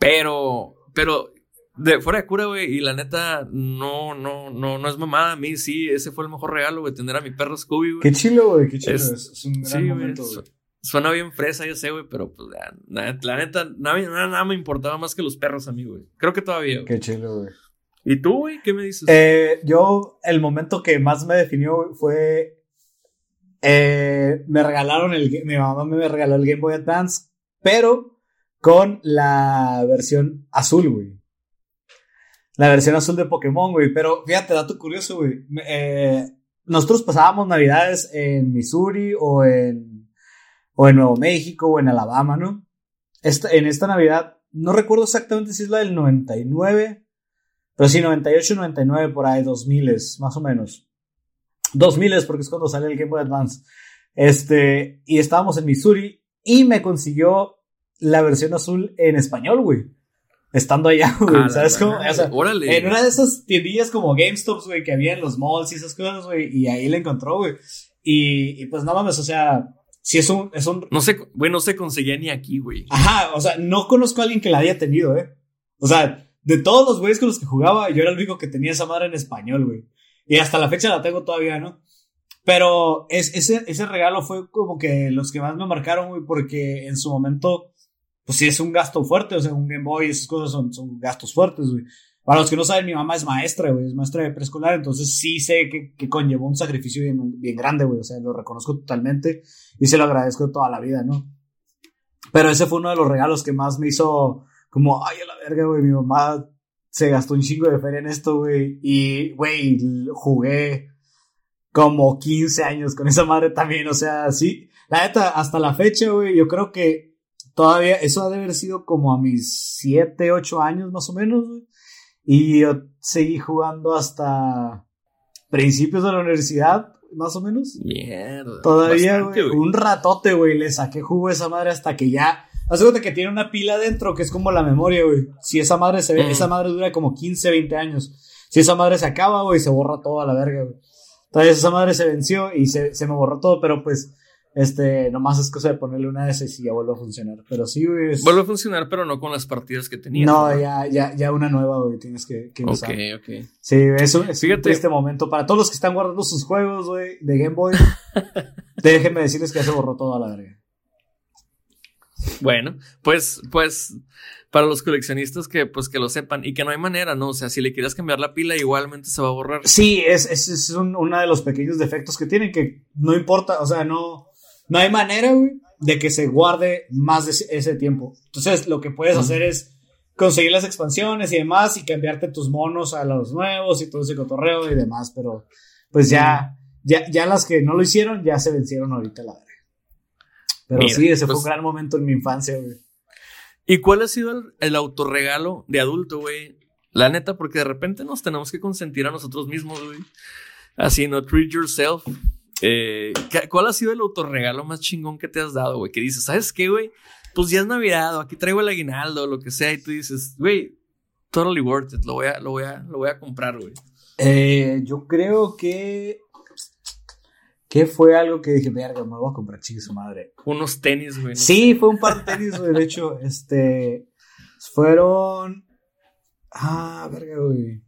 Pero, pero, de fuera de cura, güey. Y la neta, no, no, no, no es mamada. A mí sí, ese fue el mejor regalo, güey, tener a mi perro Scooby, güey. Qué chilo, güey, qué chilo. Es, es un gran sí, momento, güey. Suena bien fresa, yo sé, güey, pero pues la, la neta, nada, nada, me importaba más que los perros a mí, güey. Creo que todavía. Qué chido, güey. ¿Y tú, güey? ¿Qué me dices? Eh, yo, el momento que más me definió fue. Eh, me regalaron el. Mi mamá me regaló el Game Boy Advance, pero con la versión azul, güey. La versión azul de Pokémon, güey. Pero fíjate, dato curioso, güey. Eh, nosotros pasábamos navidades en Missouri o en o en Nuevo México, o en Alabama, ¿no? Esta, en esta Navidad, no recuerdo exactamente si es la del 99, pero sí, 98, 99, por ahí, 2000, más o menos. 2000 porque es cuando sale el Game Boy Advance. Este, y estábamos en Missouri y me consiguió la versión azul en español, güey. Estando allá, güey. ¿Sabes cómo? O sea, en una de esas tiendillas como GameStops, güey, que había en los malls y esas cosas, güey. Y ahí la encontró, güey. Y, y pues no mames, o sea, si es un, es un... No sé, güey, no se conseguía ni aquí, güey. Ajá, o sea, no conozco a alguien que la haya tenido, eh. O sea, de todos los güeyes con los que jugaba, yo era el único que tenía esa madre en español, güey. Y hasta la fecha la tengo todavía, ¿no? Pero es, ese, ese regalo fue como que los que más me marcaron, güey, porque en su momento, pues sí es un gasto fuerte, o sea, un Game Boy esas cosas son, son gastos fuertes, güey. Para los que no saben, mi mamá es maestra, güey, es maestra de preescolar, entonces sí sé que, que conllevó un sacrificio bien, bien grande, güey, o sea, lo reconozco totalmente y se lo agradezco toda la vida, ¿no? Pero ese fue uno de los regalos que más me hizo como, ay, a la verga, güey, mi mamá se gastó un chingo de feria en esto, güey, y, güey, jugué como 15 años con esa madre también, o sea, sí, la neta, hasta la fecha, güey, yo creo que todavía, eso ha de haber sido como a mis 7, 8 años más o menos, güey y yo seguí jugando hasta principios de la universidad, más o menos. Mierda. Todavía, güey. Un ratote, güey. Le saqué jugo a esa madre hasta que ya. Cuenta que tiene una pila dentro que es como la memoria, güey. Si esa madre se ve, mm. esa madre dura como 15, 20 años. Si esa madre se acaba, güey, se borra todo a la verga, güey. Entonces esa madre se venció y se, se me borró todo, pero pues este, nomás es cosa de ponerle una de esas y ya vuelve a funcionar. Pero sí, güey. Vuelve a funcionar, pero no con las partidas que tenía. No, ya, ya, ya una nueva, güey, tienes que, que usar. Ok, ok. Sí, eso es Fíjate. este momento. Para todos los que están guardando sus juegos, güey, de Game Boy, déjenme decirles que ya se borró todo a la verga. Bueno, pues, pues, para los coleccionistas que, pues, que lo sepan y que no hay manera, ¿no? O sea, si le quieres cambiar la pila, igualmente se va a borrar. Sí, es, es, es un, uno de los pequeños defectos que tienen que no importa, o sea, no, no hay manera, güey, de que se guarde más de ese tiempo. Entonces, lo que puedes hacer es conseguir las expansiones y demás y cambiarte tus monos a los nuevos y todo ese cotorreo y demás, pero pues ya, ya, ya las que no lo hicieron ya se vencieron ahorita, la verdad. Pero sí, ese fue un pues gran momento en mi infancia, güey. ¿Y cuál ha sido el, el autorregalo de adulto, güey? La neta, porque de repente nos tenemos que consentir a nosotros mismos, güey. Así, no treat yourself. Eh, ¿Cuál ha sido el autorregalo más chingón que te has dado, güey? Que dices, ¿sabes qué, güey? Pues ya es Navidad, o aquí traigo el aguinaldo, lo que sea, y tú dices, güey, totally worth it, lo voy a, lo voy a, lo voy a comprar, güey. Eh, yo creo que. ¿Qué fue algo que dije, verga, me voy a comprar chingue su madre? Unos tenis, güey. sí, fue un par de tenis, güey. De hecho, este. Fueron. Ah, verga, güey.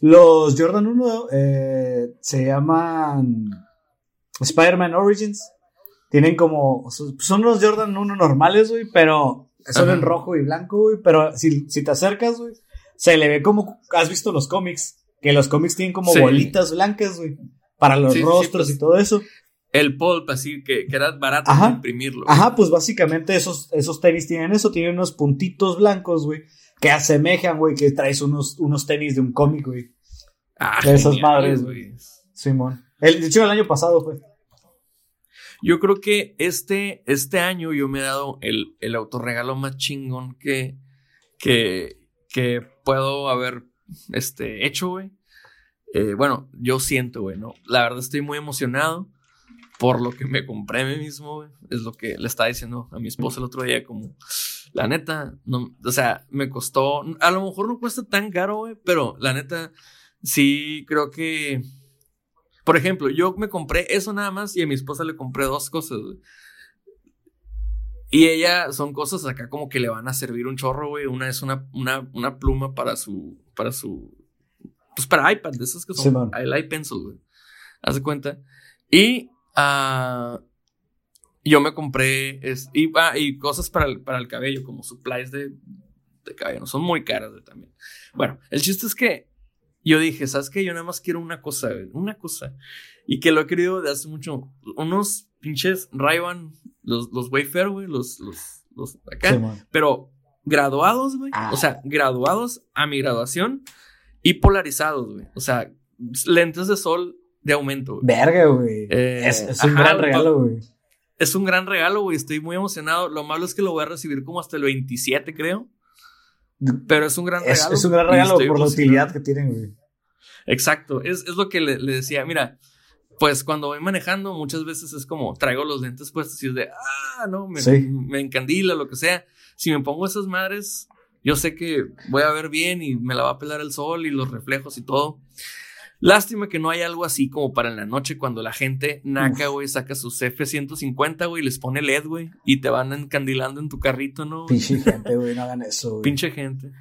Los Jordan 1 eh, se llaman Spider-Man Origins. Tienen como. Son los Jordan 1 normales, güey, pero son en rojo y blanco, güey. Pero si, si te acercas, güey, se le ve como. ¿Has visto los cómics? Que los cómics tienen como bolitas blancas, güey. Para los rostros y todo eso. El pulp, así que, que era barato imprimirlo. Ajá, pues básicamente esos, esos tenis tienen eso, tienen unos puntitos blancos, güey que asemejan, güey, que traes unos, unos tenis de un cómic, güey. Ah, De esas geniales, madres, güey. Simón. El, de hecho, el año pasado fue. Yo creo que este, este año yo me he dado el, el autorregalo más chingón que, que, que puedo haber este, hecho, güey. Eh, bueno, yo siento, güey, ¿no? La verdad estoy muy emocionado por lo que me compré a mí mismo, güey. Es lo que le estaba diciendo a mi esposa el otro día, como, la neta, no, o sea, me costó, a lo mejor no cuesta tan caro, güey, pero la neta, sí creo que, por ejemplo, yo me compré eso nada más y a mi esposa le compré dos cosas, güey. Y ella son cosas acá como que le van a servir un chorro, güey. Una es una, una, una pluma para su, para su, pues para iPad, de esas que son Simón. el iPencil, güey. Haz de cuenta. Y ah, yo me compré, es, y, ah, y cosas para el, para el cabello, como supplies de, de cabello. No son muy caras güey, también. Bueno, el chiste es que yo dije, ¿sabes qué? Yo nada más quiero una cosa, güey, una cosa. Y que lo he querido de hace mucho. Unos pinches ray los, los Wayfair, güey, los, los, los acá. Simón. Pero graduados, güey. Ah. O sea, graduados a mi graduación y polarizados, güey. O sea, lentes de sol de aumento, güey. Verga, güey. Eh, es, es un ajá, gran regalo, güey. Es un gran regalo, güey. Estoy muy emocionado. Lo malo es que lo voy a recibir como hasta el 27, creo. Pero es un gran Es, regalo. es un gran regalo por la utilidad que tienen, güey. Exacto, es, es lo que le, le decía. Mira, pues cuando voy manejando, muchas veces es como traigo los lentes puestos y es de, ah, no, me, Sí. me encandila, lo que sea. Si me pongo esas madres, yo sé que voy a ver bien y me la va a pelar el sol y los reflejos y todo. Lástima que no hay algo así como para en la noche cuando la gente naca, güey, saca sus F-150, güey, y les pone LED, güey, y te van encandilando en tu carrito, ¿no? Pinche gente, güey, no hagan eso, güey. Pinche gente.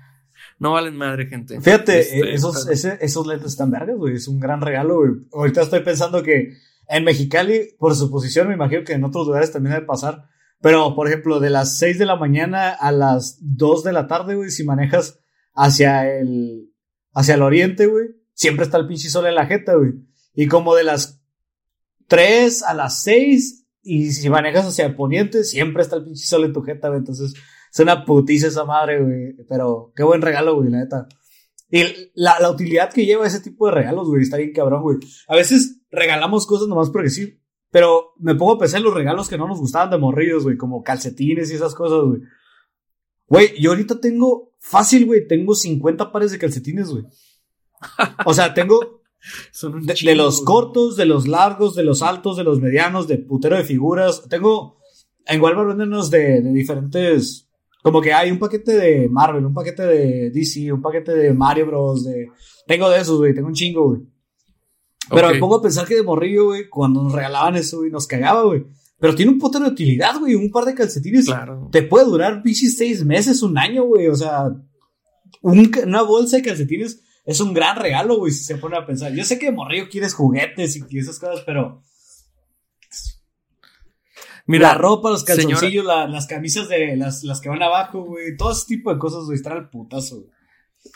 No valen madre, gente. Fíjate, Este, eh, esos, pero- ese- esos lentes están vergas, güey. Es un gran regalo, güey. Ahorita estoy pensando que en Mexicali, por su posición, me imagino que en otros lugares también debe pasar. Pero, por ejemplo, de las 6 de la mañana a las 2 de la tarde, güey, si manejas hacia el, hacia el oriente, güey, siempre está el pinche sol en la jeta, güey. Y como de las 3 a las 6, y si manejas hacia el poniente, siempre está el pinche sol en tu jeta, güey. Entonces, es una putiza esa madre, güey. Pero qué buen regalo, güey, la neta. Y la, la utilidad que lleva ese tipo de regalos, güey, está bien cabrón, güey. A veces regalamos cosas nomás porque sí. Pero me pongo a pensar en los regalos que no nos gustaban de morrillos, güey, como calcetines y esas cosas, güey. Güey, yo ahorita tengo, fácil, güey, tengo 50 pares de calcetines, güey. O sea, tengo son un de, de los güey. cortos, de los largos, de los altos, de los medianos, de putero de figuras. Tengo, en Walmart venden de, de diferentes, como que hay un paquete de Marvel, un paquete de DC, un paquete de Mario Bros. De, tengo de esos, güey, tengo un chingo, güey. Pero me pongo a pensar que de morrillo, güey, cuando nos regalaban eso, güey, nos cagaba, güey. Pero tiene un putero de utilidad, güey, un par de calcetines. Claro. Te puede durar, pinches, seis meses, un año, güey. O sea, un una bolsa de calcetines es un gran regalo, güey, si se pone a pensar. Yo sé que de morrillo quieres juguetes y esas cosas, pero Mira, la ropa, los calzoncillos, la- las camisas de las, las que van abajo, güey, todo ese tipo de cosas, güey, están al putazo, güey.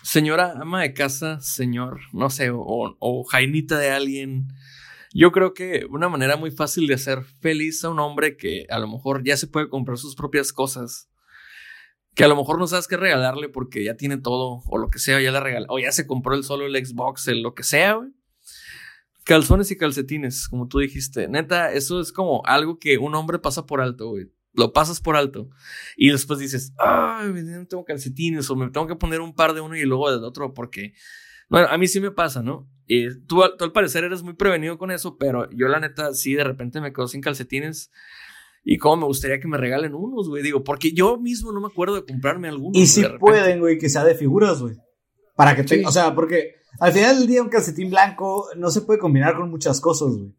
Señora ama de casa, señor, no sé, o, o jainita de alguien. Yo creo que una manera muy fácil de hacer feliz a un hombre que a lo mejor ya se puede comprar sus propias cosas, que a lo mejor no sabes qué regalarle porque ya tiene todo, o lo que sea, ya le regala, o ya se compró el solo el Xbox, el lo que sea, güey. Calzones y calcetines, como tú dijiste. Neta, eso es como algo que un hombre pasa por alto, güey. Lo pasas por alto. Y después dices, ay, no tengo calcetines, o me tengo que poner un par de uno y luego del otro, porque. Bueno, a mí sí me pasa, ¿no? Y tú, al- tú al parecer eres muy prevenido con eso, pero yo la neta sí de repente me quedo sin calcetines. Y como me gustaría que me regalen unos, güey. Digo, porque yo mismo no me acuerdo de comprarme algunos. Y si pueden, güey, que sea de figuras, güey. Para que te, Sí. o sea, porque al final del día un calcetín blanco no se puede combinar con muchas cosas, güey.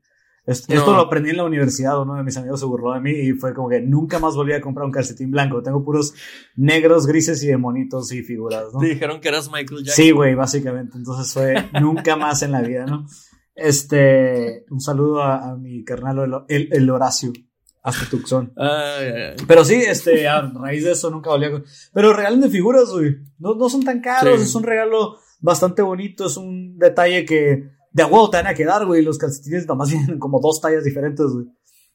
Es- Esto No. lo aprendí en la universidad, uno de mis amigos se burló de mí y fue como que nunca más volví a comprar un calcetín blanco. Tengo puros negros, grises y de monitos y figuras, ¿no? Te dijeron que eras Michael Jackson. Sí, güey, básicamente. Entonces fue nunca más en la vida, ¿no? Este, un saludo a, a mi carnal el, el, Horacio, hasta Tucson. Ay, ay, ay. Pero sí, este, a raíz de eso nunca valía. Pero regalen de figuras, güey. No, no son tan caros, Sí. es un regalo bastante bonito, es un detalle que de huevo te van a quedar, güey. Los calcetines nomás vienen como dos tallas diferentes, güey.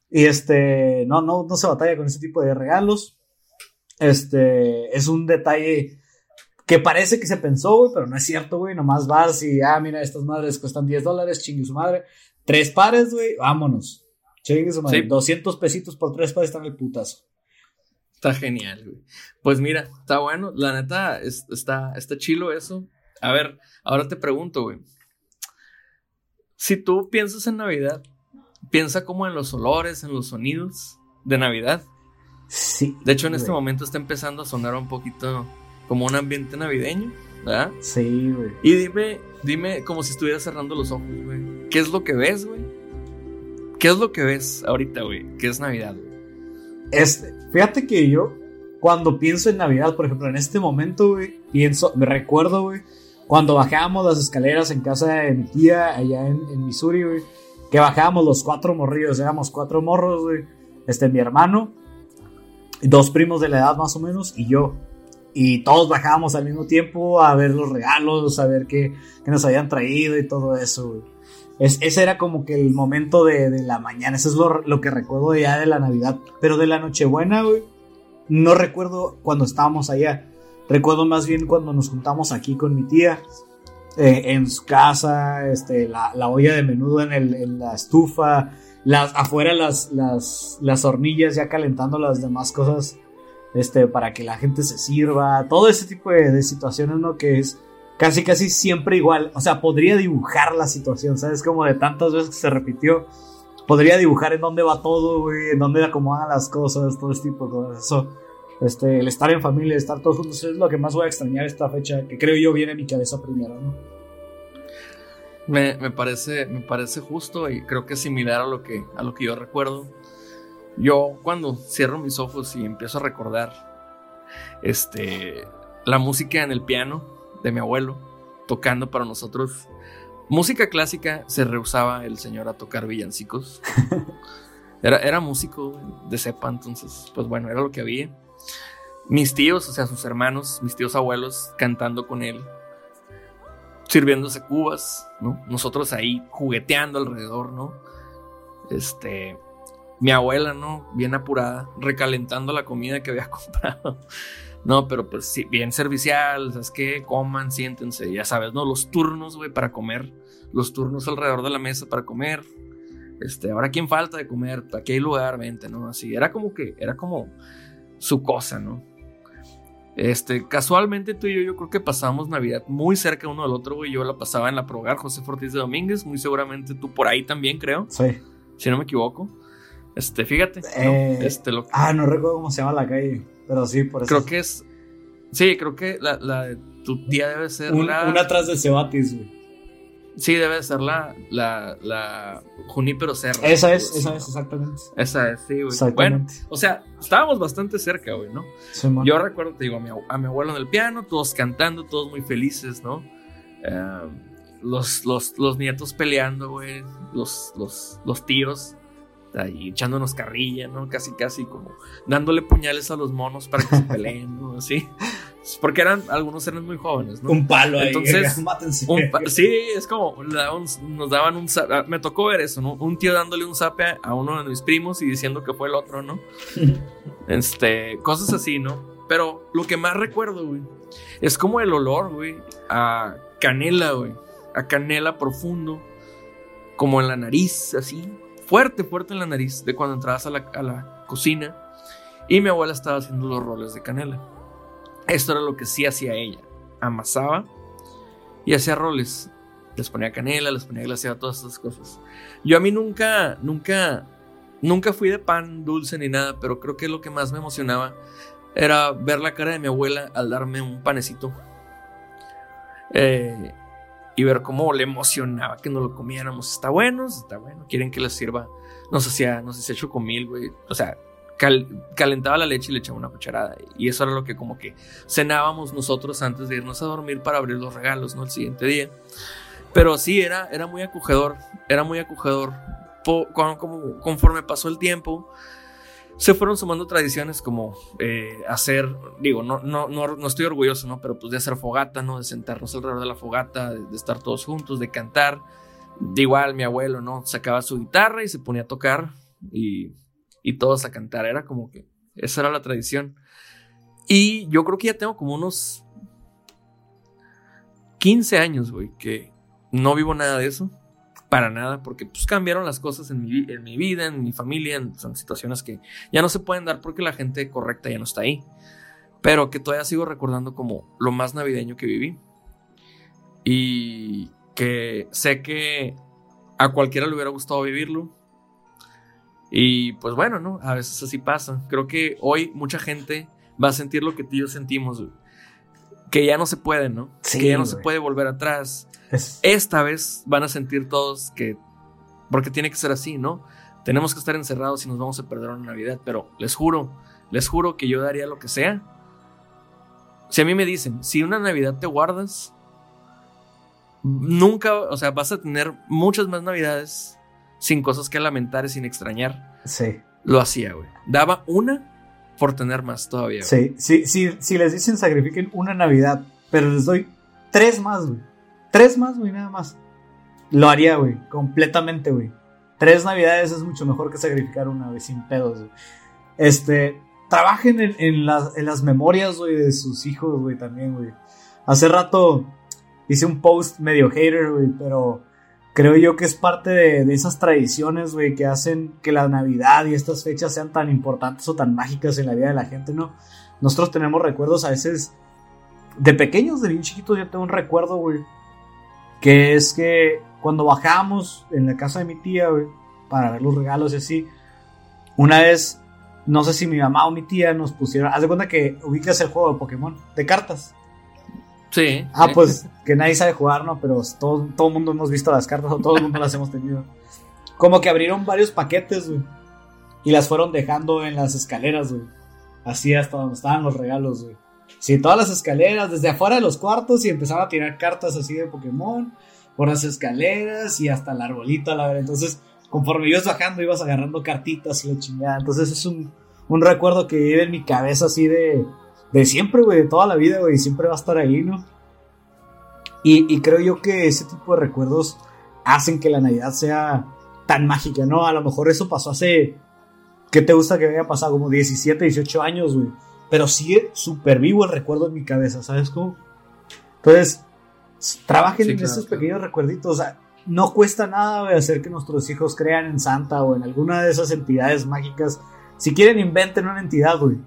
Y este, no, no, no se batalla con ese tipo de regalos. Este, es un detalle que parece que se pensó, güey, pero no es cierto, güey. Nomás vas y, ah, mira, estas madres cuestan 10 dólares, chingue su madre. Tres pares, güey, vámonos. Chingue su madre. 200 pesitos por tres pares están el putazo. Está genial, güey. Pues mira, está bueno. La neta, está, está chilo eso. A ver, ahora te pregunto, güey. Si tú piensas en Navidad, piensa como en los olores, en los sonidos de Navidad. Sí. De hecho, en este momento está empezando a sonar un poquito como un ambiente navideño, ¿verdad? Sí, güey. Y dime, dime como si estuvieras cerrando los ojos, güey. ¿Qué es lo que ves, güey? ¿Qué es lo que ves ahorita, güey? ¿Qué es Navidad, güey? Este, fíjate que yo, cuando pienso en Navidad, por ejemplo, en este momento, güey, pienso, me recuerdo, güey, cuando bajábamos las escaleras en casa de mi tía allá en, Missouri, que bajábamos los cuatro morrillos, éramos cuatro morros, güey, este, mi hermano, dos primos de la edad más o menos, y yo. Y todos bajábamos al mismo tiempo a ver los regalos, a ver qué, nos habían traído y todo eso, Es, ese era como que el momento de, la mañana. Eso es lo, que recuerdo ya de la Navidad. Pero de la Nochebuena, güey, no recuerdo cuando estábamos allá. Recuerdo más bien cuando nos juntamos aquí con mi tía. Eh, en su casa, este, la, olla de menudo en, el, la estufa, las, afuera las, las, las hornillas ya calentando las demás cosas este, para que la gente se sirva, todo ese tipo de, situaciones, ¿no? Que es casi, casi siempre igual. O sea, podría dibujar la situación, ¿sabes? Como de tantas veces que se repitió. Podría dibujar en dónde va todo, en dónde acomodan las cosas, todo ese tipo de cosas. Eso, este, el estar en familia, estar todos juntos, es lo que más voy a extrañar esta fecha, que creo yo viene a mi cabeza primero, ¿no? Me, me, parece, me parece justo y creo que es similar a lo que, a lo que yo recuerdo. Yo cuando cierro mis ojos y empiezo a recordar este, la música en el piano de mi abuelo, tocando para nosotros música clásica, se rehusaba el señor a tocar villancicos. Era, era músico de cepa, entonces, pues bueno, era lo que había. Mis tíos, o sea, sus hermanos, mis tíos abuelos, cantando con él, sirviéndose cubas, ¿no? Nosotros ahí jugueteando alrededor, ¿no? Este, mi abuela, ¿no? Bien apurada, recalentando la comida que había comprado. No, pero pues sí, bien servicial, ¿sabes qué? Coman, siéntense, ya sabes, ¿no? Los turnos, güey, para comer. Los turnos alrededor de la mesa para comer. Este, ahora quién falta de comer, aquí hay lugar, vente, ¿no? Así, era como que, era como su cosa, ¿no? Este, casualmente tú y yo, yo creo que pasamos Navidad muy cerca uno del otro, güey. Yo la pasaba en la Progar, José Fortis de Domínguez, muy seguramente tú por ahí también, creo. Sí. Si no me equivoco. Este, fíjate. Eh, este, lo Ah, no recuerdo cómo se llama la calle, pero sí, por eso. Creo que es. Sí, creo que la, la de tu tía debe ser la. Una atrás de Cebatis, güey. Sí, debe ser la, la, la Junípero Serra. Esa es, esa es, exactamente. Esa es, sí, güey. Bueno, o sea, estábamos bastante cerca, güey, ¿no? Yo recuerdo, te digo, a mi, a mi, abuelo en el piano, todos cantando, todos muy felices, ¿no? Eh, los, los, los nietos peleando, güey. Los, los, los tíos ahí echándonos carrilla, ¿no? Casi, casi como dándole puñales a los monos para que se peleen, ¿no? Así. Porque eran, algunos eran muy jóvenes, ¿no? Un palo ahí. Entonces, sí, es como, nos daban un, ah, me tocó ver eso, ¿no? Un tío dándole un zape a uno de mis primos y diciendo que fue el otro, ¿no? este, cosas así, ¿no? Pero lo que más recuerdo, güey, es como el olor, güey, a canela, güey, a canela profundo, como en la nariz, así, fuerte, fuerte en la nariz de cuando entrabas a la, cocina y mi abuela estaba haciendo los roles de canela. Esto era lo que sí hacía ella. Amasaba y hacía roles. Les ponía canela, les ponía glaseada, todas esas cosas. Yo a mí nunca, nunca, nunca fui de pan dulce ni nada, pero creo que lo que más me emocionaba era ver la cara de mi abuela al darme un panecito. Eh, y ver cómo le emocionaba que no lo comiéramos. Está bueno, está bueno. Quieren que les sirva. Nos hacía, nos hacía chocomil, güey. O sea, calentaba la leche y le echaba una cucharada. Y eso era lo que como que cenábamos nosotros antes de irnos a dormir para abrir los regalos, ¿no? El siguiente día. Pero sí, era, era muy acogedor. Era muy acogedor. como, conforme pasó el tiempo, se fueron sumando tradiciones como eh, hacer, digo, no, no, no, estoy orgulloso, ¿no? Pero pues de hacer fogata, ¿no? De sentarnos alrededor de la fogata, de, estar todos juntos, de cantar. De igual mi abuelo, ¿no? Sacaba su guitarra y se ponía a tocar y, y todos a cantar. Era como que esa era la tradición. Y yo creo que ya tengo como unos 15 años, güey, que no vivo nada de eso. Para nada, porque pues cambiaron las cosas en mi, en mi vida, en mi familia, son situaciones que ya no se pueden dar porque la gente correcta ya no está ahí. Pero que todavía sigo recordando como lo más navideño que viví. Y que sé que a cualquiera le hubiera gustado vivirlo. Y pues bueno, ¿no? A veces así pasa. Creo que hoy mucha gente va a sentir lo que tú y yo sentimos. Que ya no se puede, ¿no? Sí, que ya no se puede volver atrás. Es- Esta vez van a sentir todos que. Porque tiene que ser así, ¿no? Tenemos que estar encerrados y nos vamos a perder una Navidad. Pero les juro, les juro que yo daría lo que sea. Si a mí me dicen, si una Navidad te guardas, nunca, o sea, vas a tener muchas más Navidades sin cosas que lamentar y sin extrañar. Sí. Lo hacía, güey. Daba una por tener más todavía. Sí, sí, sí, si les dicen sacrifiquen una Navidad, pero les doy tres más, güey. Tres más, güey, nada más. Lo haría, güey, completamente, güey. Tres Navidades es mucho mejor que sacrificar una, güey, sin pedos, güey. Este, trabajen en, en las, en las memorias, güey, de sus hijos, güey, también, güey. Hace rato hice un post medio hater, güey, pero creo yo que es parte de, esas tradiciones, güey, que hacen que la Navidad y estas fechas sean tan importantes o tan mágicas en la vida de la gente, ¿no? Nosotros tenemos recuerdos a veces de pequeños, de bien chiquitos, yo tengo un recuerdo, güey, que es que cuando bajábamos en la casa de mi tía, güey, para ver los regalos y así, una vez, no sé si mi mamá o mi tía nos pusieron, haz de cuenta que ubicas el juego de Pokémon, de cartas. Sí. Ah, pues que nadie sabe jugar, ¿no? Pero todo, todo el mundo hemos visto las cartas o todo el mundo las hemos tenido. Como que abrieron varios paquetes, güey. Y las fueron dejando en las escaleras, güey. Así hasta donde estaban los regalos, güey. Sí, todas las escaleras, desde afuera de los cuartos y empezaban a tirar cartas así de Pokémon por las escaleras y hasta el arbolito a la verdad. Entonces, conforme ibas bajando, ibas agarrando cartitas y la chingada. Entonces, es un, un recuerdo que vive en mi cabeza así de, de siempre, güey, de toda la vida, güey. Siempre va a estar ahí, ¿no? Y, y creo yo que ese tipo de recuerdos hacen que la Navidad sea tan mágica, ¿no? A lo mejor eso pasó hace. ¿Qué te gusta que haya pasado? Como 17, 18 años, güey. Pero sigue súper vivo el recuerdo en mi cabeza, ¿sabes cómo? Entonces, trabajen Sí, en claro, estos claro. pequeños recuerditos. O sea, no cuesta nada hacer que nuestros hijos crean en Santa o en alguna de esas entidades mágicas. Si quieren, inventen una entidad, güey.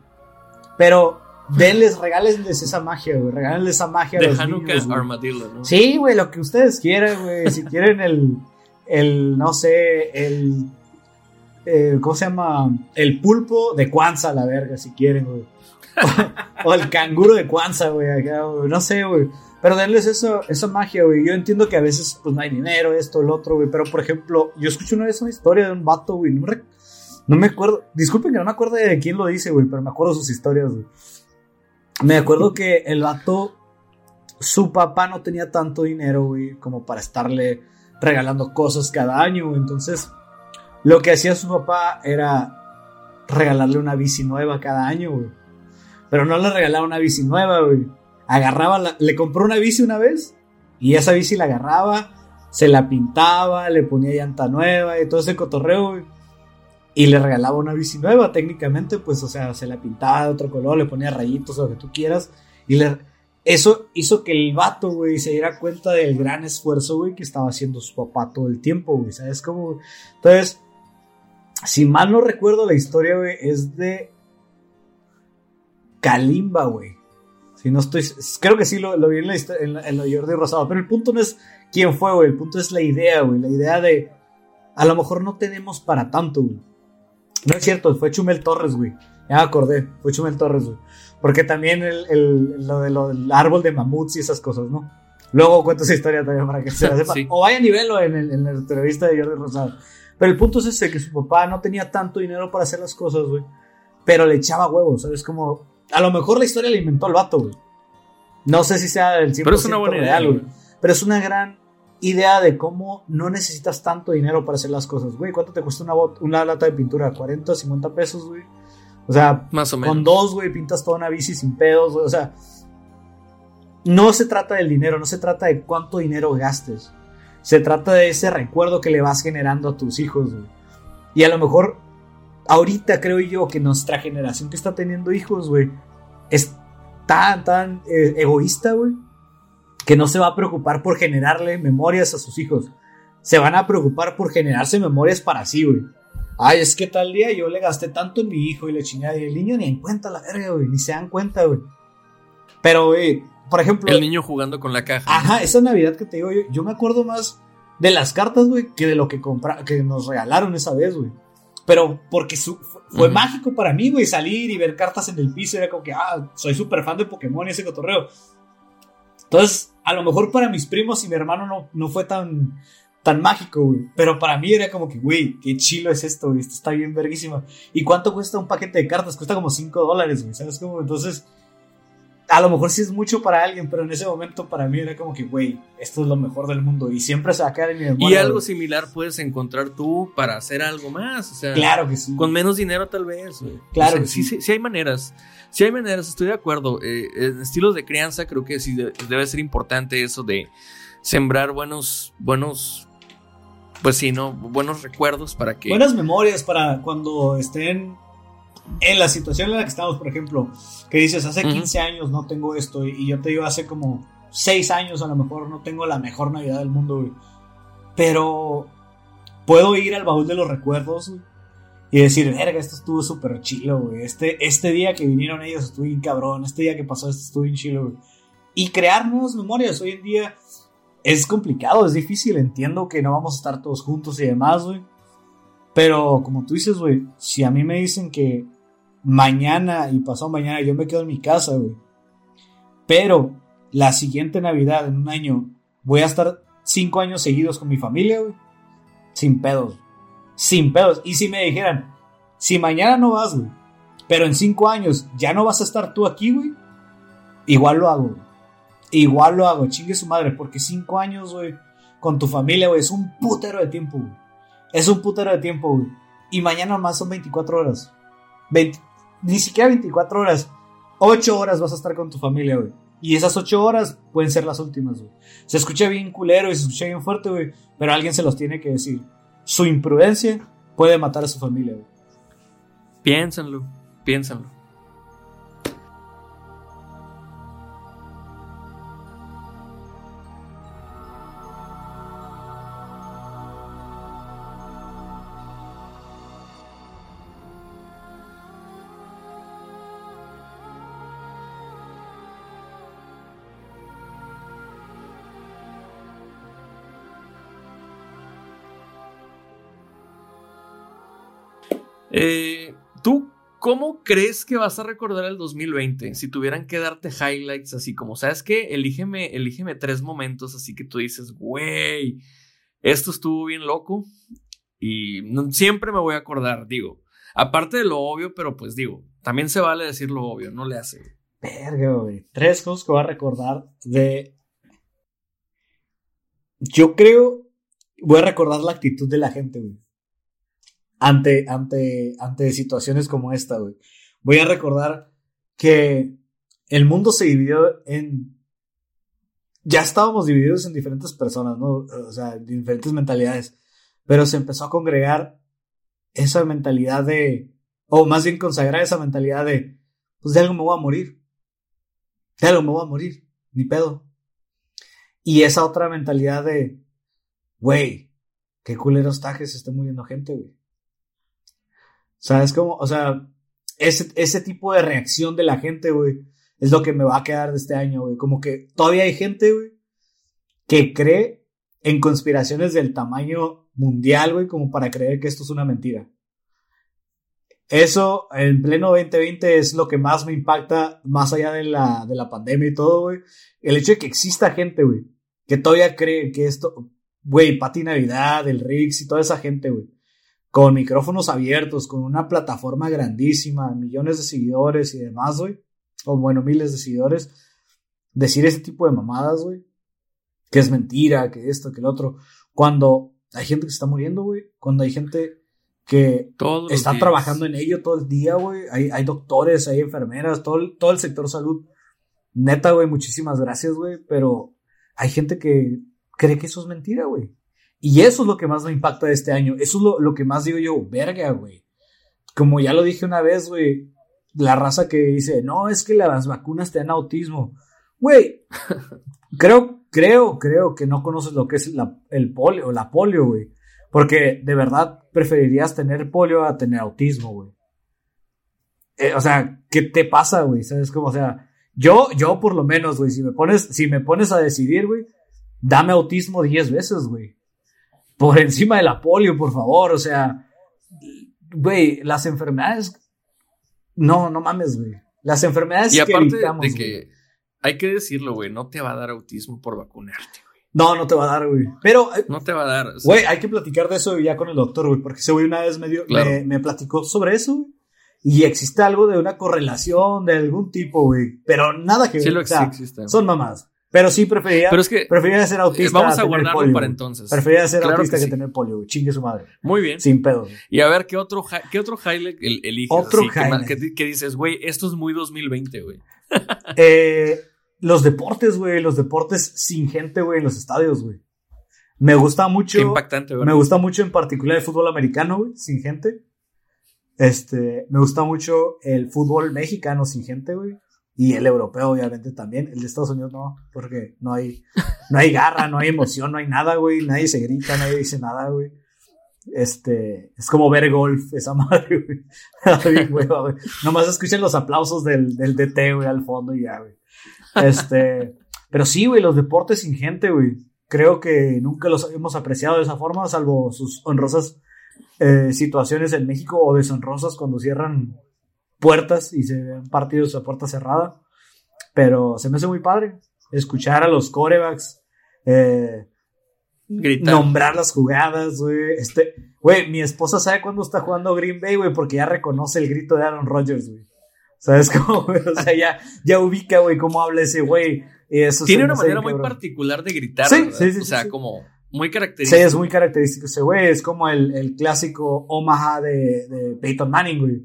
Pero denles, regálenles esa magia, güey. Regálenles esa magia a De los Hanukkah niños. Armadillo, ¿no? Sí, güey, lo que ustedes quieran, güey. Si quieren el, el, no sé, el, eh, ¿cómo se llama? El pulpo de Kwanzaa, la verga, si quieren, güey. O, o el canguro de Kwanzaa, güey, acá, güey. No sé, güey. Pero denles eso, esa magia, güey. Yo entiendo que a veces, pues, no hay dinero, esto, el otro, güey. Pero, por ejemplo, yo escuché una vez una historia de un vato, güey. No no me acuerdo. Disculpen que no me acuerdo de quién lo dice, güey. Pero me acuerdo sus historias, güey. Me acuerdo que el vato su papá no tenía tanto dinero, güey, como para estarle regalando cosas cada año. Entonces, lo que hacía su papá era regalarle una bici nueva cada año, güey. Pero no le regalaba una bici nueva, güey. Agarraba, la- le compró una bici una vez y esa bici la agarraba, se la pintaba, le ponía llanta nueva y todo ese cotorreo, güey. Y le regalaba una bici nueva, técnicamente, pues, o sea, se la pintaba de otro color, le ponía rayitos, lo que tú quieras. Y le, eso hizo que el vato, güey, se diera cuenta del gran esfuerzo, güey, que estaba haciendo su papá todo el tiempo, güey. ¿Sabes cómo? Entonces, si mal no recuerdo la historia, güey, es de Kalimba, güey. Si no estoy. Creo que sí lo, vi en la, histo- en, en lo Jordi Rosado. Pero el punto no es quién fue, güey. El punto es la idea, güey. La idea de. A lo mejor no tenemos para tanto, güey. No es cierto, fue Chumel Torres, güey. Ya me acordé, fue Chumel Torres, güey. Porque también el, el- lo, de lo árbol de mamuts y esas cosas, ¿no? Luego cuento esa historia también para que se la sepa. Sí. O vaya a nivel en, el- en la entrevista de Jordi Rosado. Pero el punto es ese, que su papá no tenía tanto dinero para hacer las cosas, güey. Pero le echaba huevos, ¿sabes? Como... A lo mejor la historia la inventó el vato, güey. No sé si sea el 100% Pero es una buena idea, real, güey. Pero es una gran idea de cómo no necesitas tanto dinero para hacer las cosas, güey. ¿Cuánto te cuesta una, una lata de pintura? ¿40, 50 pesos, güey? O sea, Más o menos. con dos, güey, pintas toda una bici sin pedos, güey. O sea, no se trata del dinero, no se trata de cuánto dinero gastes. Se trata de ese recuerdo que le vas generando a tus hijos, güey. Y a lo mejor, ahorita creo yo que nuestra generación que está teniendo hijos, güey, es tan, tan eh, egoísta, güey. Que no se va a preocupar por generarle memorias a sus hijos. Se van a preocupar por generarse memorias para sí, güey. Ay, es que tal día yo le gasté tanto en mi hijo y le chingada. Y el niño ni en cuenta la verga, güey. Ni se dan cuenta, güey. Pero, güey, por ejemplo. El niño jugando con la caja. Ajá, esa Navidad que te digo yo. Yo me acuerdo más de las cartas, güey, que de lo que, compra que nos regalaron esa vez, güey. Pero porque fue mágico para mí, güey, salir y ver cartas en el piso. Era como que, ah, soy súper fan de Pokémon y ese cotorreo. Entonces, a lo mejor para mis primos y mi hermano no, no fue tan, tan mágico, güey. Pero para mí era como que, güey, qué chilo es esto, güey. Esto está bien verguísima. ¿Y cuánto cuesta un paquete de cartas? Cuesta como 5 dólares, güey. ¿Sabes cómo? Entonces, a lo mejor sí es mucho para alguien, pero en ese momento para mí era como que, güey, esto es lo mejor del mundo y siempre se va a quedar en mi memoria. Y algo similar puedes encontrar tú para hacer algo más, o sea, claro que sí. Con menos dinero tal vez, güey. Claro que sí. sí. Sí, hay maneras. Sí hay maneras, estoy de acuerdo. Eh, en estilos de crianza creo que sí debe ser importante eso de sembrar buenos, buenos, pues sí, ¿no? Buenos recuerdos para que... Buenas memorias para cuando estén en la situación en la que estamos, por ejemplo, que dices, hace 15 años no tengo esto, y yo te digo, hace como 6 años a lo mejor no tengo la mejor Navidad del mundo, güey. Pero puedo ir al baúl de los recuerdos y decir, verga, esto estuvo súper chilo, güey. Este, este día que vinieron ellos estuvo bien cabrón, este día que pasó esto estuvo bien chilo, güey. Y crear nuevas memorias hoy en día es complicado, es difícil, entiendo que no vamos a estar todos juntos y demás, güey. Pero como tú dices, güey, si a mí me dicen que mañana y pasado mañana yo me quedo en mi casa, güey. Pero la siguiente Navidad, en un año, voy a estar cinco años seguidos con mi familia, güey. Sin pedos. Sin pedos. Y si me dijeran, si mañana no vas, güey, pero en cinco años ya no vas a estar tú aquí, güey, igual lo hago, Igual lo hago, chingue su madre, porque cinco años, güey, con tu familia, güey, es un putero de tiempo, güey. Es un putero de tiempo, güey. Y mañana más son 24 horas. 20, ni siquiera 24 horas, 8 horas vas a estar con tu familia, güey. Y esas 8 horas pueden ser las últimas, güey. Se escucha bien culero y se escucha bien fuerte, güey. Pero alguien se los tiene que decir. Su imprudencia puede matar a su familia. Piénsenlo, piénsenlo. Eh, ¿Tú cómo crees que vas a recordar el 2020? Si tuvieran que darte highlights así como, ¿sabes qué? Elígeme, elígeme tres momentos así que tú dices, güey, esto estuvo bien loco y siempre me voy a acordar, digo, aparte de lo obvio, pero pues digo, también se vale decir lo obvio, no le hace. Verga, güey. Tres cosas que voy a recordar de... Yo creo, voy a recordar la actitud de la gente, güey ante, ante, ante situaciones como esta, güey. Voy a recordar que el mundo se dividió en... Ya estábamos divididos en diferentes personas, ¿no? O sea, diferentes mentalidades. Pero se empezó a congregar esa mentalidad de... O más bien consagrar esa mentalidad de... Pues de algo me voy a morir. De algo me voy a morir. Ni pedo. Y esa otra mentalidad de... Güey, qué culero está que se esté muriendo gente, güey. ¿Sabes cómo? O sea, ese, ese tipo de reacción de la gente, güey, es lo que me va a quedar de este año, güey. Como que todavía hay gente, güey, que cree en conspiraciones del tamaño mundial, güey, como para creer que esto es una mentira. Eso en pleno 2020 es lo que más me impacta, más allá de la, de la pandemia y todo, güey. El hecho de que exista gente, güey, que todavía cree que esto, güey, Pati Navidad, el Rix y toda esa gente, güey, con micrófonos abiertos, con una plataforma grandísima, millones de seguidores y demás, güey, o bueno, miles de seguidores, decir ese tipo de mamadas, güey, que es mentira, que esto, que el otro, cuando hay gente que se está muriendo, güey, cuando hay gente que está trabajando en ello todo el día, güey, hay, hay, doctores, hay enfermeras, todo, todo el sector salud, neta, güey, muchísimas gracias, güey, pero hay gente que cree que eso es mentira, güey. Y eso es lo que más me impacta de este año. Eso es lo, que más digo yo, verga, güey. Como ya lo dije una vez, güey, la raza que dice, no, es que las vacunas te dan autismo. Güey, Creo, creo, creo que no conoces lo que es la, el polio la polio, güey. Porque de verdad preferirías tener polio a tener autismo, güey. Eh, o sea, ¿qué te pasa, güey? ¿Sabes cómo? O sea, yo, yo por lo menos, güey, si me pones, si me pones a decidir, güey, dame autismo 10 veces, güey. Por encima de la polio, por favor. O sea, güey, las enfermedades. No, no mames, güey. Las enfermedades y aparte que evitamos, de que hay que decirlo, güey, no te va a dar autismo por vacunarte, güey. No, no te va a dar, güey. Pero, eh, No te va a dar. o sea, güey, hay que platicar de eso ya con el doctor, güey, porque ese güey una vez me, dio, Claro. me, me platicó sobre eso. Y existe algo de una correlación de algún tipo, güey. Pero nada que sí ver. lo o sea, existe. son mamás. Pero sí Pero es que preferiría ser autista. eh, vamos a tener guardarlo polio, para entonces. Preferiría ser Claro autista que que, sí. tener polio, güey. Chingue su madre. Muy bien. Sin pedo, güey. Y a ver, ¿qué otro, qué otro highlight el- eliges? Otro Así, highlight. Que, di- que dices, güey, esto es muy 2020, güey. Eh, los deportes, güey. Los deportes sin gente, güey, en los estadios, güey. Me gusta mucho. Qué impactante, güey. Me gusta mucho en particular el fútbol americano, güey, sin gente. Este, me gusta mucho el fútbol mexicano sin gente, güey. Y el europeo, obviamente, también. El de Estados Unidos no, porque no hay, no hay garra, no hay emoción, no hay nada, güey. Nadie se grita, nadie dice nada, güey. Este, es como ver golf, esa madre, güey. Güey, güey. Nomás escuchen los aplausos del, del DT, güey, al fondo y ya, güey. Este, pero sí, güey, los deportes sin gente, güey. Creo que nunca los hemos apreciado de esa forma, salvo sus honrosas eh, situaciones en México o deshonrosas cuando cierran puertas y se ven partidos a puerta cerrada. Pero se me hace muy padre escuchar a los corebacks, eh, Gritar. nombrar las jugadas, güey. Este, güey, mi esposa sabe cuándo está jugando Green Bay, güey, porque ya reconoce el grito de Aaron Rodgers, güey. ¿Sabes cómo, güey? O sea, ya, ya ubica, güey, cómo habla ese güey. Y eso Tiene una manera muy cabrón. particular de gritar, Sí, sí, sí, O sea, sí. como muy Sí, característico. es muy característico ese güey. Es como el, el clásico Omaha de, de Peyton Manning, güey.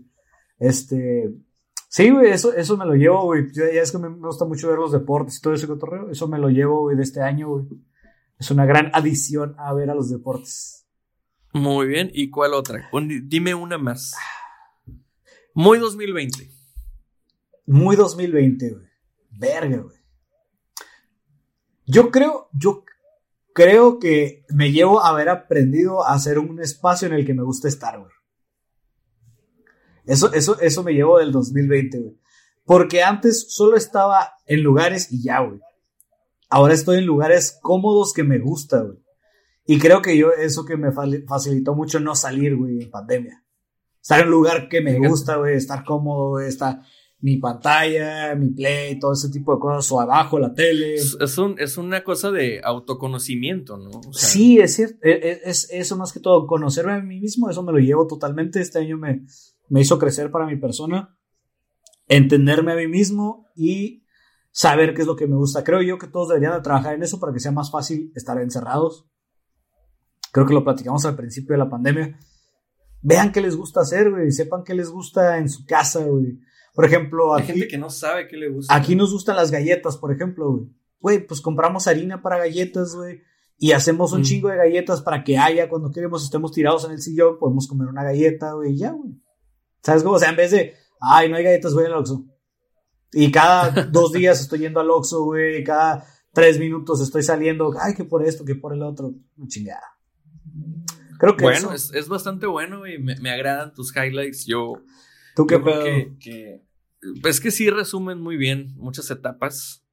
Este. Sí, güey, eso, eso me lo llevo, güey. Ya es que me me gusta mucho ver los deportes y todo ese cotorreo. Eso me lo llevo, güey, de este año, güey. Es una gran adición a ver a los deportes. Muy bien. ¿Y cuál otra? Un- dime una más. Muy 2020. Muy 2020, güey. Verga, güey. Yo creo, yo creo que me llevo a haber aprendido a hacer un espacio en el que me gusta estar, güey. Eso, eso, eso me llevo del 2020, güey. Porque antes solo estaba en lugares y ya, güey. Ahora estoy en lugares cómodos que me gusta, güey. Y creo que yo, eso que me facilitó mucho no salir, güey, en pandemia. Estar en un lugar que me gusta, güey, estar cómodo, güey, estar mi pantalla, mi play, todo ese tipo de cosas, o abajo la tele. Es, es un- es una cosa de autoconocimiento, ¿no? O sea, Sí, es cierto. Es, es- eso más que todo, conocerme a mí mismo, eso me lo llevo totalmente. Este año me, me hizo crecer para mi persona, entenderme a mí mismo y saber qué es lo que me gusta. Creo yo que todos deberían de trabajar en eso para que sea más fácil estar encerrados. Creo que lo platicamos al principio de la pandemia. Vean qué les gusta hacer, güey. Sepan qué les gusta en su casa, güey. Por ejemplo, Hay aquí, gente que no sabe qué le gusta. Aquí nos gustan las galletas, por ejemplo, güey. Güey, pues compramos harina para galletas, güey. Y hacemos un Mm. chingo de galletas para que haya, cuando queremos, estemos tirados en el sillón, podemos comer una galleta, güey, ya, güey. ¿Sabes cómo? O sea, en vez de, ay, no hay galletas, voy al Oxxo. Y cada dos días estoy yendo al Oxxo, güey. Cada tres minutos estoy saliendo, ay, que por esto, que por el otro. Chingada. Creo que Bueno, eso- es, es bastante bueno y me, me agradan tus highlights. Yo, ¿Tú qué yo creo que, que- es que sí resumen muy bien muchas etapas.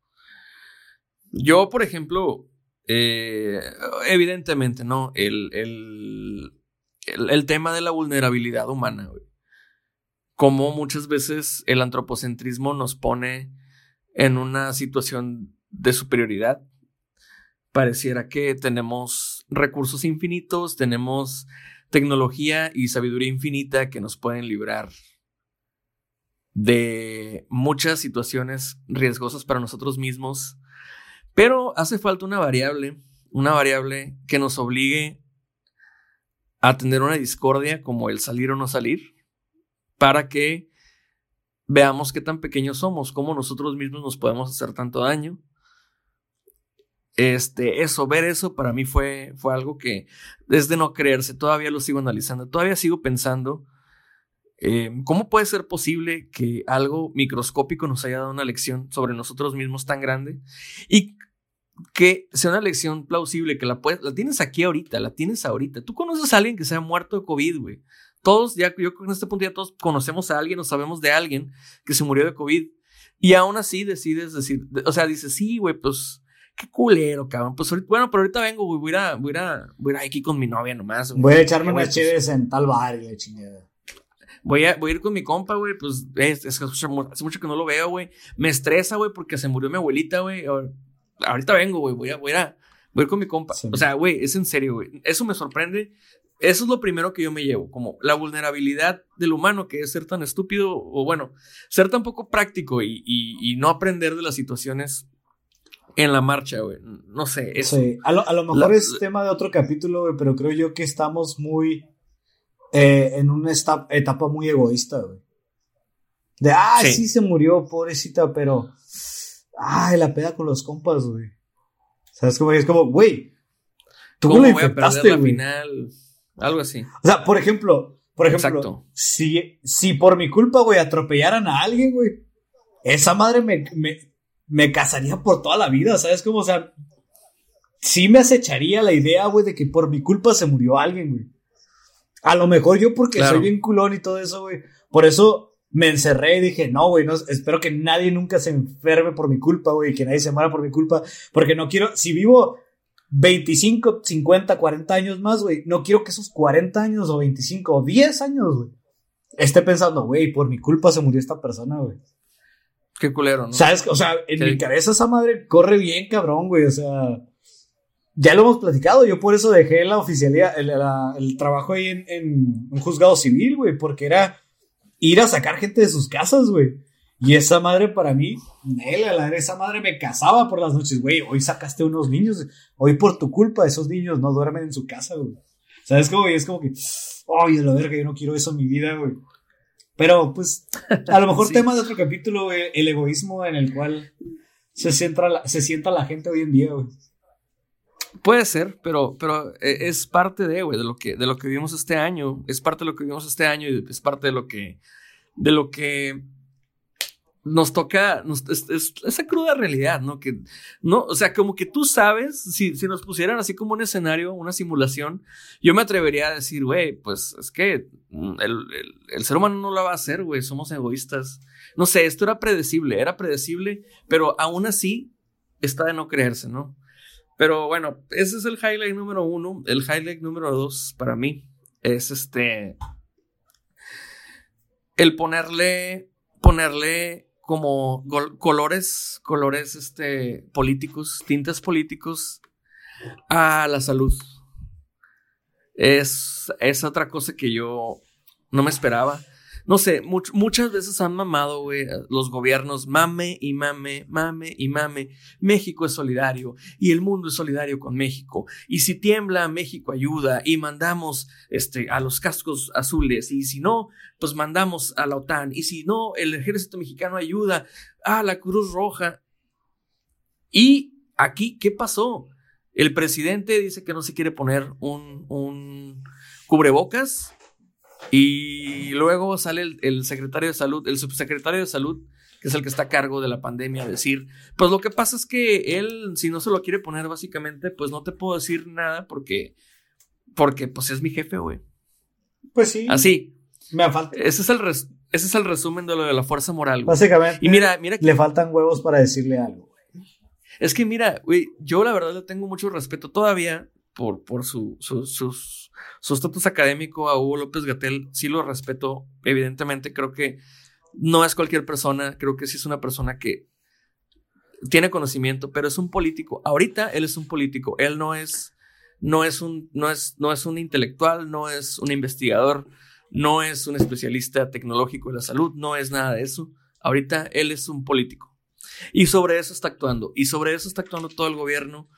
Yo, por ejemplo, eh, evidentemente, ¿no? El, el, el, el tema de la vulnerabilidad humana, güey. Como muchas veces el antropocentrismo nos pone en una situación de superioridad. Pareciera que tenemos recursos infinitos, tenemos tecnología y sabiduría infinita que nos pueden librar de muchas situaciones riesgosas para nosotros mismos. Pero hace falta una variable, una variable que nos obligue a tener una discordia como el salir o no salir, para que veamos qué tan pequeños somos, cómo nosotros mismos nos podemos hacer tanto daño. Este, eso, ver eso para mí fue, fue algo que es de no creerse, todavía lo sigo analizando, todavía sigo pensando eh, cómo puede ser posible que algo microscópico nos haya dado una lección sobre nosotros mismos tan grande y que sea una lección plausible, que la puedes, la tienes aquí ahorita, la tienes ahorita. Tú conoces a alguien que se ha muerto de COVID, güey. Todos, ya yo en este punto ya todos conocemos a alguien o sabemos de alguien que se murió de COVID. Y aún así decides decir, o sea, dices, sí, güey, pues qué culero, cabrón. Pues bueno, pero ahorita vengo, güey, voy a, voy a, voy a ir aquí con mi novia nomás. Voy a echarme unas chéves en tal bar y la chingada. Voy a, voy a ir con mi compa, güey, pues es, es, hace mucho que no lo veo, güey. Me estresa, güey, porque se murió mi abuelita, güey. Ahorita vengo, güey, voy a, voy a, voy a ir con mi compa. O sea, güey, es en serio, güey. Eso me sorprende. Eso es lo primero que yo me llevo, como la vulnerabilidad del humano, que es ser tan estúpido, o bueno, ser tan poco práctico y, y, y no aprender de las situaciones en la marcha, güey. No sé. Eso. Sí, a lo, a lo mejor es tema de otro capítulo, güey, pero creo yo que estamos muy eh, en una etapa muy egoísta, güey. De, ah, sí. se murió, pobrecita, pero, ay, la peda con los compas, güey. ¿Sabes cómo es? Como, güey, tú ¿Cómo voy a perder la final? Algo así. O sea, por ejemplo, por ejemplo, si, si por mi culpa, güey, atropellaran a alguien, güey, esa madre me, me casaría por toda la vida, ¿sabes? Como, o sea, sí me acecharía la idea, güey, de que por mi culpa se murió alguien, güey. A lo mejor yo porque soy bien culón y todo eso, güey. Por eso me encerré y dije, no, güey, no, espero que nadie nunca se enferme por mi culpa, güey, que nadie se muera por mi culpa, porque no quiero, si vivo 25, 50, 40 años más, güey, no quiero que esos 40 años o 25 o 10 años, güey, esté pensando, güey, por mi culpa se murió esta persona, güey. Qué culero, ¿no? ¿Sabes? O sea, en mi cabeza esa madre corre bien, cabrón, güey. O sea, ya lo hemos platicado. Yo por eso dejé la oficialía, el, trabajo ahí en, un juzgado civil, güey, porque era ir a sacar gente de sus casas, güey. Y esa madre para mí, nela, esa madre me casaba por las noches, güey. Hoy sacaste unos niños, hoy por tu culpa esos niños no duermen en su casa, güey. ¿Sabes cómo? Y es como que, ay, de la verga, yo no quiero eso en mi vida, güey. Pero, pues, a lo mejor tema de otro capítulo, el egoísmo en el cual se, sienta la, se sienta la gente hoy en día, güey. Puede ser, pero, pero eh, es parte de, güey, de lo que, de lo que vivimos este año. Es parte de lo que vivimos este año y es parte de lo que, de lo que nos toca es, esa cruda realidad, ¿no? Que, no, o sea, como que tú sabes, si, si nos pusieran así como un escenario, una simulación, yo me atrevería a decir, güey, pues es que mm, el, el, ser humano no lo va a hacer, güey, somos egoístas. No sé, esto era predecible, era predecible, pero aún así está de no creerse, ¿no? Pero bueno, ese es el highlight número uno. El highlight número dos para mí es este. El ponerle. Ponerle como colores, colores este, políticos, tintes políticos a la salud. Es, es otra cosa que yo no me esperaba no sé, muchas veces han mamado, güey, los gobiernos, mame y mame, mame y mame. México es solidario y el mundo es solidario con México. Y si tiembla, México ayuda y mandamos este, a los cascos azules. Y si no, pues mandamos a la OTAN. Y si no, el ejército mexicano ayuda a la Cruz Roja. Y aquí, ¿qué pasó? El presidente dice que no se quiere poner un, un cubrebocas y luego sale el, secretario de salud, el subsecretario de salud, que es el que está a cargo de la pandemia, a decir, pues lo que pasa es que él, si no se lo quiere poner básicamente, pues no te puedo decir nada porque, porque pues es mi jefe, güey. Pues sí. Así. Me falta. Ese es el, ese es el resumen de lo de la fuerza moral. Güey. Básicamente. Y mira, mira. Le faltan huevos para decirle algo, güey. Es que mira, güey, yo la verdad le tengo mucho respeto todavía por, por su, sus, su estatus académico a Hugo López Gatel. Sí lo respeto, evidentemente. Creo que no es cualquier persona. Creo que sí es una persona que tiene conocimiento, pero es un político. Ahorita él es un político. Él no es, no es, un, no es, no es un intelectual, no es un investigador, no es un especialista tecnológico de la salud, no es nada de eso. Ahorita él es un político. Y sobre eso está actuando. Y sobre eso está actuando todo el gobierno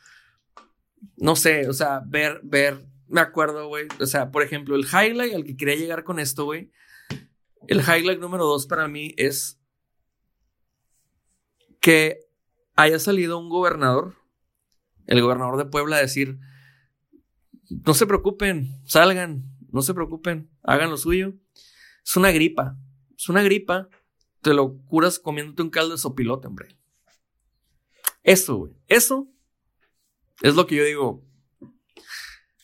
no sé, o sea, ver, ver, me acuerdo, güey, o sea, por ejemplo, el highlight al que quería llegar con esto, güey, el highlight número dos para mí es que haya salido un gobernador, el gobernador de Puebla, a decir, no se preocupen, salgan, no se preocupen, hagan lo suyo. Es una gripa, es una gripa, te lo curas comiéndote un caldo de sopilote, hombre. Eso, güey, eso Es lo que yo digo.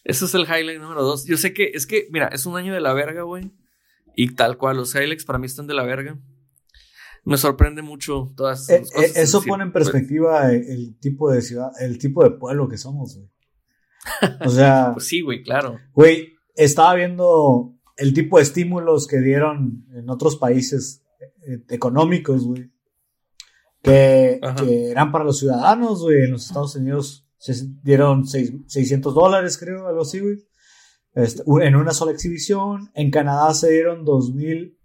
Ese es el highlight número dos. Yo sé que, es que, mira, es un año de la verga, güey. Y tal cual, los highlights para mí están de la verga. Me sorprende mucho todas esas cosas. eso pone en perspectiva el, tipo de ciudad, el tipo de pueblo que somos, güey. O sea. pues sí, güey, claro. Güey, estaba viendo el tipo de estímulos que dieron en otros países eh, económicos, güey. Que, eran para los ciudadanos, güey. En los Estados Unidos se dieron 600 dólares, creo, algo así, güey. Este, en una sola exhibición. En Canadá se dieron 2000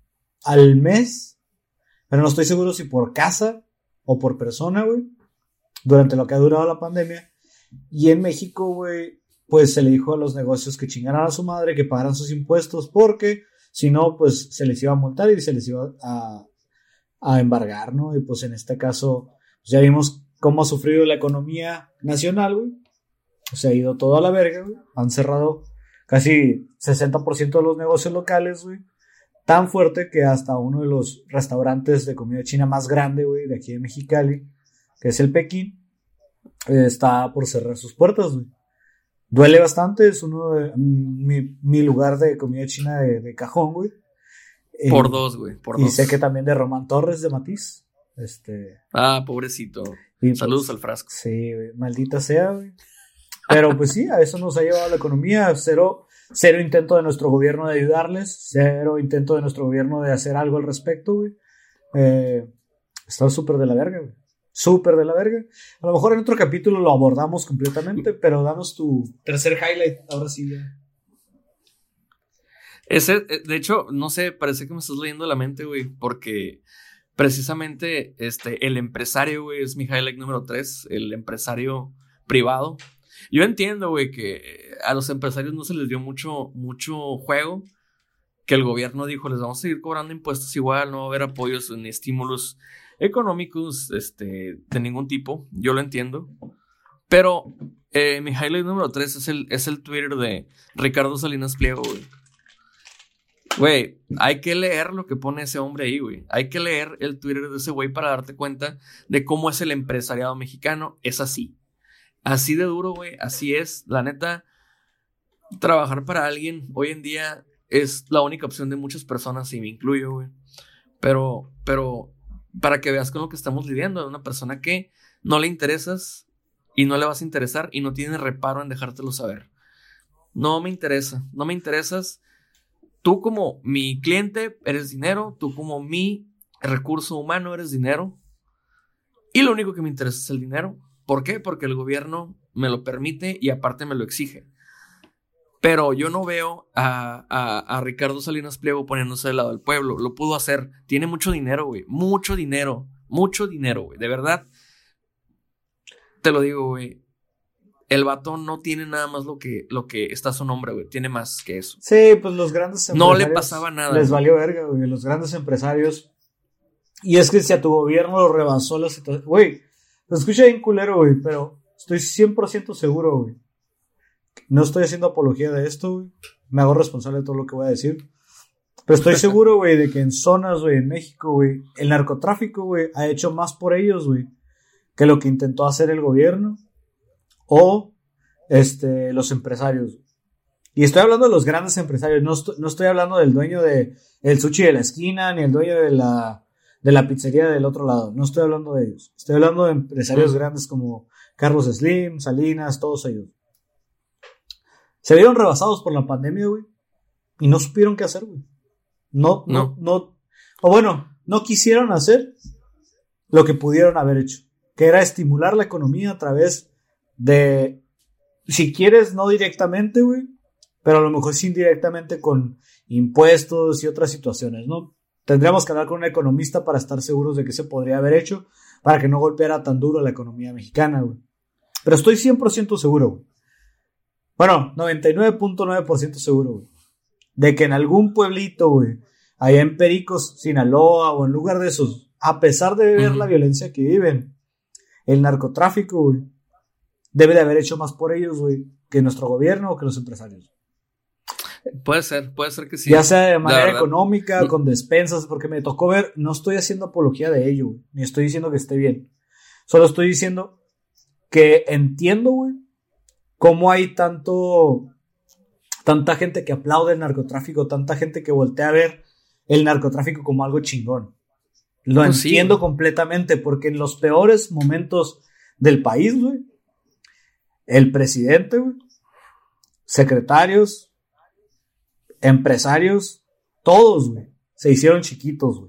al mes. Pero no estoy seguro si por casa o por persona, güey. Durante lo que ha durado la pandemia. Y en México, güey, pues se le dijo a los negocios que chingaran a su madre, que pagaran sus impuestos, porque si no, pues se les iba a multar y se les iba a, a embargar, ¿no? Y pues en este caso, pues, ya vimos cómo ha sufrido la economía nacional, güey. Se ha ido todo a la verga, güey. Han cerrado casi 60% de los negocios locales, güey. Tan fuerte que hasta uno de los restaurantes de comida china más grande, güey, de aquí de Mexicali, que es el Pekín, está por cerrar sus puertas, güey. Duele bastante, es uno de mi, lugar de comida china de, cajón, güey. Por dos, güey, por y sé que también de Román Torres de Matiz. Este. Ah, pobrecito. Pues, Saludos al frasco. Sí, güey, maldita sea, güey. Pero pues sí, a eso nos ha llevado la economía. Cero, cero intento de nuestro gobierno de ayudarles, cero intento de nuestro gobierno de hacer algo al respecto, güey. Eh, está súper de la verga, güey súper de la verga. A lo mejor en otro capítulo lo abordamos completamente, pero danos tu tercer highlight, ahora sí ya. Ese, eh, de hecho, no sé, parece que me estás leyendo la mente, güey, porque precisamente este, el empresario, güey, es mi highlight número tres, el empresario privado. Yo entiendo, güey, que a los empresarios no se les dio mucho, mucho juego, que el gobierno dijo, les vamos a seguir cobrando impuestos igual, no va a haber apoyos ni estímulos económicos este, de ningún tipo, yo lo entiendo. Pero eh, mi highlight número 3 es el, es el Twitter de Ricardo Salinas Pliego, güey. Güey, hay que leer lo que pone ese hombre ahí, güey. Hay que leer el Twitter de ese güey para darte cuenta de cómo es el empresariado mexicano. Es así. Así de duro, güey. Así es. La neta, trabajar para alguien hoy en día es la única opción de muchas personas y me incluyo, güey. Pero, pero para que veas con lo que estamos lidiando, de una persona que no le interesas y no le vas a interesar y no tiene reparo en dejártelo saber. No me interesa, no me interesas. Tú como mi cliente eres dinero, tú como mi recurso humano eres dinero. Y lo único que me interesa es el dinero. ¿Por qué? Porque el gobierno me lo permite y aparte me lo exige. Pero yo no veo a, Ricardo Salinas Pliego poniéndose del lado del pueblo. Lo pudo hacer. Tiene mucho dinero, güey. Mucho dinero. Mucho dinero, güey. De verdad. Te lo digo, güey. El vato no tiene nada más lo que, lo que está su nombre, güey. Tiene más que eso. Sí, pues los grandes empresarios. No le pasaba nada. Les valió verga, güey. Los grandes empresarios. Y es que si a tu gobierno lo rebasó la situación. Güey, lo escucha bien culero, güey. Pero estoy 100% seguro, güey no estoy haciendo apología de esto, güey. Me hago responsable de todo lo que voy a decir. Pero estoy seguro, güey, de que en zonas, güey, en México, güey, el narcotráfico, güey, ha hecho más por ellos, güey, que lo que intentó hacer el gobierno o este, los empresarios. Y estoy hablando de los grandes empresarios, no, no estoy hablando del dueño de el sushi de la esquina, ni el dueño de la, de la pizzería del otro lado. No estoy hablando de ellos. Estoy hablando de empresarios grandes como Carlos Slim, Salinas, todos ellos. Se vieron rebasados por la pandemia, güey. Y no supieron qué hacer, güey. No, no, no, O bueno, no quisieron hacer lo que pudieron haber hecho. Que era estimular la economía a través de. Si quieres, no directamente, güey. Pero a lo mejor sí indirectamente con impuestos y otras situaciones, ¿no? Tendríamos que hablar con un economista para estar seguros de que se podría haber hecho para que no golpeara tan duro la economía mexicana, güey. Pero estoy 100% seguro, güey, bueno, 99.9% seguro, güey. De que en algún pueblito, güey, allá en Pericos, Sinaloa o en lugar de esos, a pesar de ver la violencia que viven, el narcotráfico, güey, debe de haber hecho más por ellos, güey, que nuestro gobierno o que los empresarios. Puede ser, puede ser que sí. Ya sea de manera económica, con despensas, porque me tocó ver, no estoy haciendo apología de ello, güey, ni estoy diciendo que esté bien. Solo estoy diciendo que entiendo, güey, cómo hay tanto, tanta gente que aplaude el narcotráfico, tanta gente que voltea a ver el narcotráfico como algo chingón. Lo Pues entiendo completamente, porque en los peores momentos del país, güey, el presidente, secretarios, empresarios, todos, se hicieron chiquitos.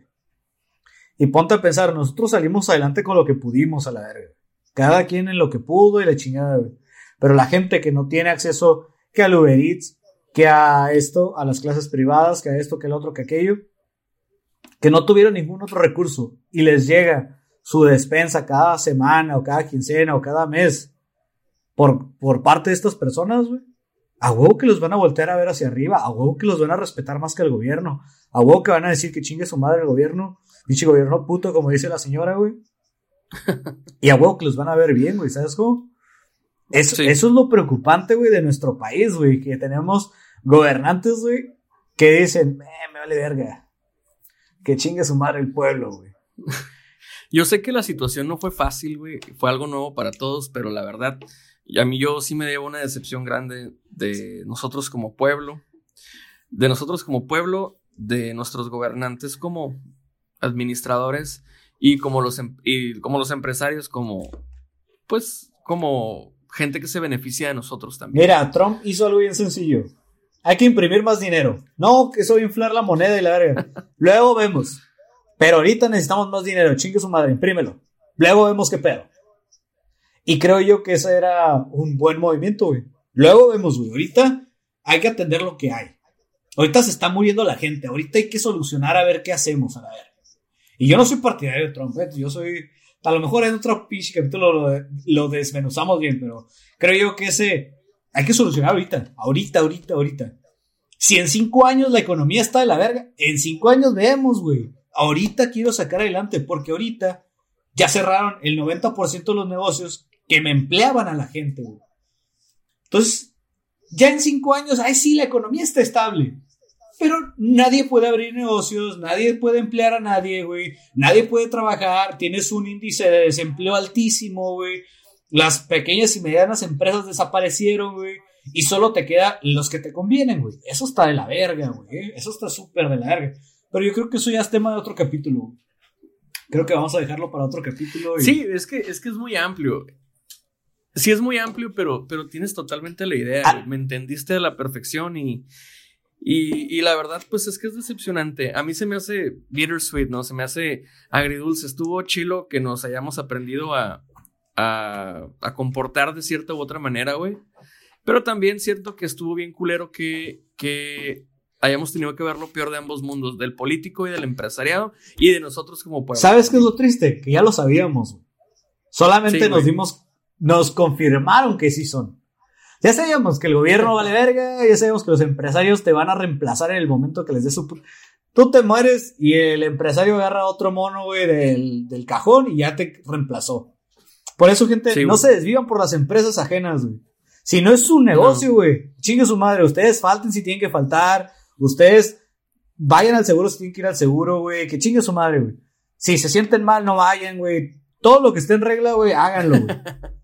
Y ponte a pensar, nosotros salimos adelante con lo que pudimos a la verga. Cada quien en lo que pudo y la chingada, güey. Pero la gente que no tiene acceso que al Uber Eats, que a esto, a las clases privadas, que a esto, que el otro, que aquello, que no tuvieron ningún otro recurso y les llega su despensa cada semana o cada quincena o cada mes por, por parte de estas personas, güey. A huevo que los van a voltear a ver hacia arriba, a huevo que los van a respetar más que el gobierno, a huevo que van a decir que chingue su madre el gobierno, pinche gobierno puto, como dice la señora, güey. Y a huevo que los van a ver bien, güey, ¿sabes cómo? Eso, Sí. eso es lo preocupante, güey, de nuestro país, güey, que tenemos gobernantes, güey, que dicen, "Eh, me vale verga, que chingue su madre el pueblo, güey. Yo sé que la situación no fue fácil, güey. Fue algo nuevo para todos, pero la verdad, y a mí yo sí me llevo una decepción grande de nosotros como pueblo, de nosotros como pueblo, de nuestros gobernantes como administradores y como los, em- y como los empresarios, como, pues, como gente que se beneficia de nosotros también. Mira, Trump hizo algo bien sencillo. Hay que imprimir más dinero. No, que eso inflar la moneda y la verga. Luego vemos. Pero ahorita necesitamos más dinero. Chingue su madre, imprímelo. Luego vemos qué pedo. Y creo yo que ese era un buen movimiento, güey. Luego vemos, güey. Ahorita hay que atender lo que hay. Ahorita se está muriendo la gente. Ahorita hay que solucionar a ver qué hacemos, a verga. Y yo no soy partidario de Trump, yo soy. A lo mejor en otro pinche capítulo lo, lo desmenuzamos bien, pero creo yo que ese hay que solucionar ahorita, ahorita, ahorita, ahorita. Si en cinco años la economía está de la verga, en cinco años vemos, güey. Ahorita quiero sacar adelante, porque ahorita ya cerraron el 90% de los negocios que me empleaban a la gente, güey. Entonces, ya en cinco años, ay sí, la economía está estable. Pero nadie puede abrir negocios, nadie puede emplear a nadie, güey. Nadie puede trabajar, tienes un índice de desempleo altísimo, güey. Las pequeñas y medianas empresas desaparecieron, güey. Y solo te quedan los que te convienen, güey. Eso está de la verga, güey. ¿eh? Eso está súper de la verga. Pero yo creo que eso ya es tema de otro capítulo. Creo que vamos a dejarlo para otro capítulo. Sí, es que, es que es muy amplio. Sí, es muy amplio, pero, pero tienes totalmente la idea. Ah. Me entendiste a la perfección y, y, y la verdad, pues es que es decepcionante. A mí se me hace bittersweet, ¿no? Se me hace agridulce. Estuvo chilo que nos hayamos aprendido a, a, a comportar de cierta u otra manera, güey. Pero también siento que estuvo bien culero que, que hayamos tenido que ver lo peor de ambos mundos, del político y del empresariado y de nosotros como pueblo. ¿Sabes qué es lo triste? Que ya lo sabíamos. Solamente Sí, nos güey. dimos, nos confirmaron que sí son. Ya sabíamos que el gobierno vale verga, ya sabíamos que los empresarios te van a reemplazar en el momento que les dé su... Tú te mueres y el empresario agarra otro mono, güey, del, del cajón y ya te reemplazó. Por eso, gente, Sí, no se desvían por las empresas ajenas, güey. Si no es su negocio, güey, chingue su madre. Ustedes falten si tienen que faltar. Ustedes vayan al seguro si tienen que ir al seguro, güey. Que chingue su madre, güey. Si se sienten mal, no vayan, güey. Todo lo que esté en regla, güey, háganlo, güey.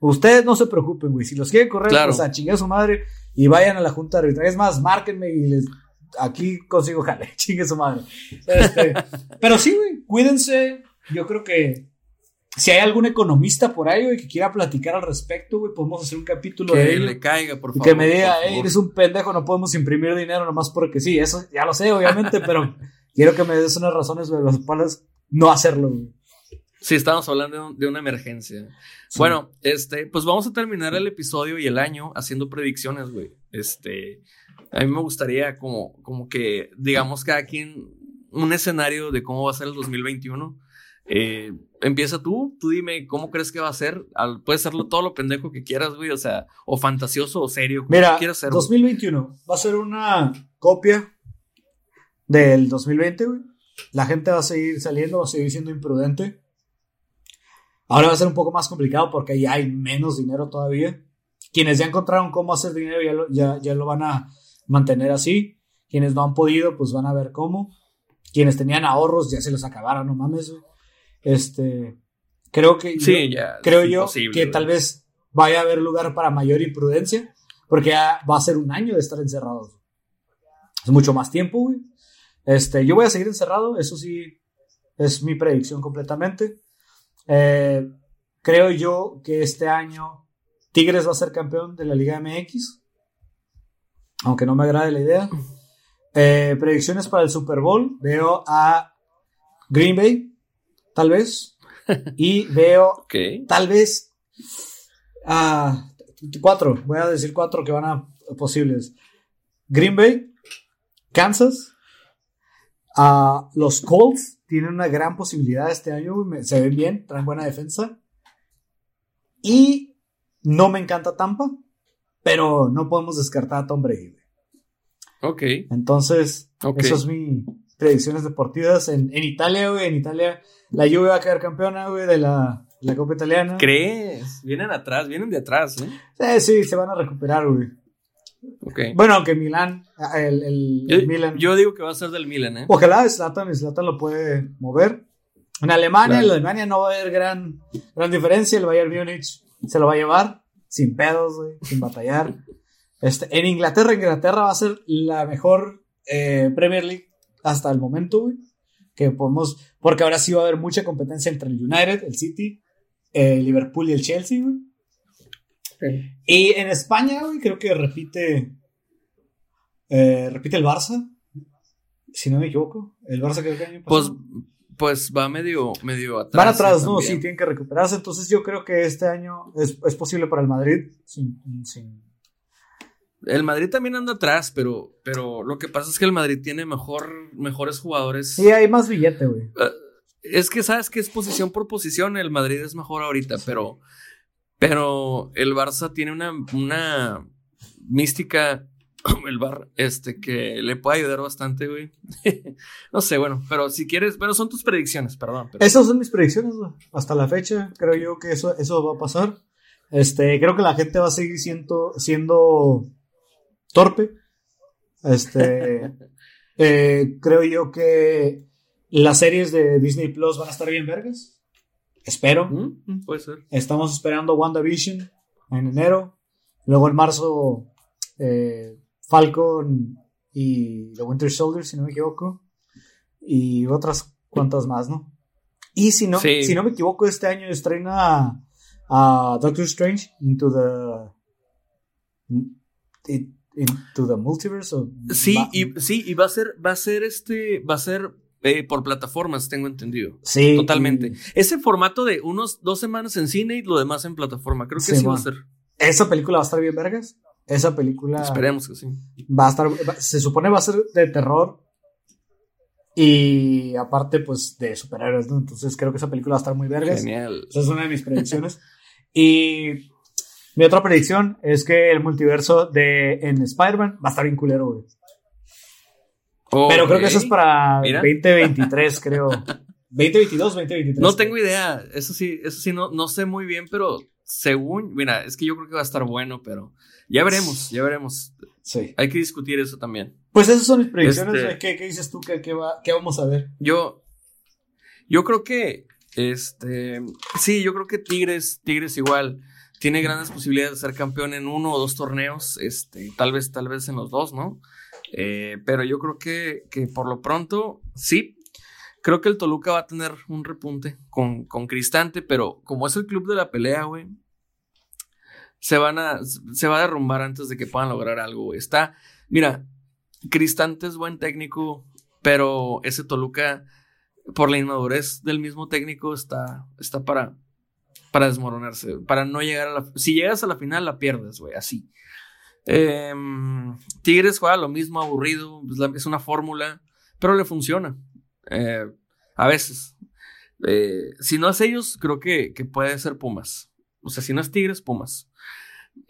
Ustedes no se preocupen, güey. Si los quieren correr, Claro. pues a chingar su madre y vayan a la junta de arbitraje. Es más, márquenme y les. Aquí consigo jale, chingue su madre. Este, pero sí, güey, cuídense. Yo creo que si hay algún economista por ahí, güey, que quiera platicar al respecto, güey, podemos hacer un capítulo de Que ello. le caiga, por Y favor. que me diga, hey, favor". eres un pendejo, no podemos imprimir dinero nomás porque sí. Eso ya lo sé, obviamente, pero quiero que me des unas razones de las cuales no hacerlo, güey. Sí, estamos hablando de, un- de una emergencia. Sí. Bueno, este, pues vamos a terminar el episodio y el año haciendo predicciones, güey. Este, a mí me gustaría como, como que digamos cada quien un escenario de cómo va a ser el 2021. Eh, empieza tú, tú dime cómo crees que va a ser. Al, puedes hacerlo todo lo pendejo que quieras, güey, o sea, o fantasioso o serio. como Mira, quieras güey. 2021 va a ser una copia del 2020, güey. La gente va a seguir saliendo, va a seguir siendo imprudente. Ahora va a ser un poco más complicado porque ya hay menos dinero todavía. Quienes ya encontraron cómo hacer dinero ya lo, ya, ya lo van a mantener así. Quienes no han podido, pues van a ver cómo. Quienes tenían ahorros ya se los acabaron, no mames, güey. Este, creo que Sí, ya. creo yo que güey. tal vez vaya a haber lugar para mayor imprudencia, porque ya va a ser un año de estar encerrados. Es mucho más tiempo, güey. Este, yo voy a seguir encerrado, eso sí es mi predicción completamente. Eh, creo yo que este año Tigres va a ser campeón de la Liga MX, aunque no me agrade la idea. Eh, predicciones para el Super Bowl, veo a Green Bay, tal vez, y veo tal vez a cuatro, voy a decir cuatro que van a posibles. Green Bay, Kansas, a los Colts tienen una gran posibilidad este año, me- se ven bien, traen buena defensa. Y no me encanta Tampa, pero no podemos descartar a Tom Brady. Ok. Entonces, Ok. eso es mi predicciones deportivas. En, en Italia, güey, en Italia, la Juve va a quedar campeona, güey, de la, la Copa Italiana. ¿Crees? Vienen atrás, vienen de atrás, ¿eh? Eh, sí, se van a recuperar, güey. Ok. Bueno, aunque Milán, el, el- Yo, el Milan. yo digo que va a ser del Milan, ¿eh? Ojalá Zlatan, Zlatan lo puede mover. En Alemania, Claro. en Alemania no va a haber gran, gran diferencia. El Bayern Múnich se lo va a llevar sin pedos, güey, sin batallar. Este, en Inglaterra, Inglaterra va a ser la mejor eh, Premier League hasta el momento, güey. Que podemos, porque ahora sí va a haber mucha competencia entre el United, el City, el Liverpool y el Chelsea, güey. Y en España, güey, creo que repite. eh, repite el Barça. Si no me equivoco. El Barça creo que el año Pues, pasado. pues va medio, medio atrás. Van atrás, ¿eh? ¿no? También. Sí, tienen que recuperarse. Entonces yo creo que este año es, es posible para el Madrid. Sin, sin- El Madrid también anda atrás, pero, pero lo que pasa es que el Madrid tiene mejor, mejores jugadores. Sí, hay más billete, güey. Es que sabes que es posición por posición. El Madrid es mejor ahorita, pero, pero el Barça tiene una, una mística, el bar, este, que le puede ayudar bastante, güey. no sé, bueno, pero si quieres, pero son tus predicciones, perdón. pero- Esas son mis predicciones, güey. Hasta la fecha, creo yo que eso, eso va a pasar. Este, creo que la gente va a seguir siendo, siendo torpe. Este, eh, creo yo que las series de Disney Plus van a estar bien vergas. Espero. ¿Mm? Puede ser. Estamos esperando WandaVision en enero. Luego en marzo, eh, Falcon y The Winter Soldier, si no me equivoco. Y otras cuantas más, ¿no? Y si no, Sí. si no me equivoco, este año estrena a, a Doctor Strange into the. into the multiverse. o- Sí, y, sí, y va a ser, va a ser este, va a ser eh, por plataformas, tengo entendido. Sí, Totalmente. Ese formato de unos dos semanas en cine y lo demás en plataforma. Creo que sí, Sí, va a ser. Esa película va a estar bien vergas. Esa película. Esperemos que sí. Va a estar, se supone va a ser de terror y aparte pues de superhéroes, ¿no? Entonces creo que esa película va a estar muy vergas. Genial. Esa es una de mis predicciones. y mi otra predicción es que el multiverso de en Spider-Man va a estar bien culero, güey. Pero creo que eso es para Mira. 2023, creo. 2022, 2023. No tengo idea. Eso sí, eso sí, no, no sé muy bien, pero según, mira, es que yo creo que va a estar bueno, pero ya veremos, ya veremos. Sí. Hay que discutir eso también. Pues esas son mis predicciones. Este-. ¿Qué, qué dices tú? ¿Qué, qué, va- qué vamos a ver? Yo, yo creo que, este, sí, yo creo que Tigres, Tigres igual, tiene grandes posibilidades de ser campeón en uno o dos torneos, este, tal vez, tal vez en los dos, ¿no? Eh, pero yo creo que, que por lo pronto, sí, creo que el Toluca va a tener un repunte con, con Cristante, pero como es el club de la pelea, güey, se van a, se va a derrumbar antes de que puedan lograr algo. Está, mira, Cristante es buen técnico, pero ese Toluca, por la inmadurez del mismo técnico, está, está para, para desmoronarse, para no llegar a la... Si llegas a la final, la pierdes, güey, así. Em, Tigres juega lo mismo, aburrido, es, una fórmula, pero le funciona. Eh, a veces. Eh, si no es ellos, creo que, que puede ser Pumas. O sea, si no es Tigres, Pumas.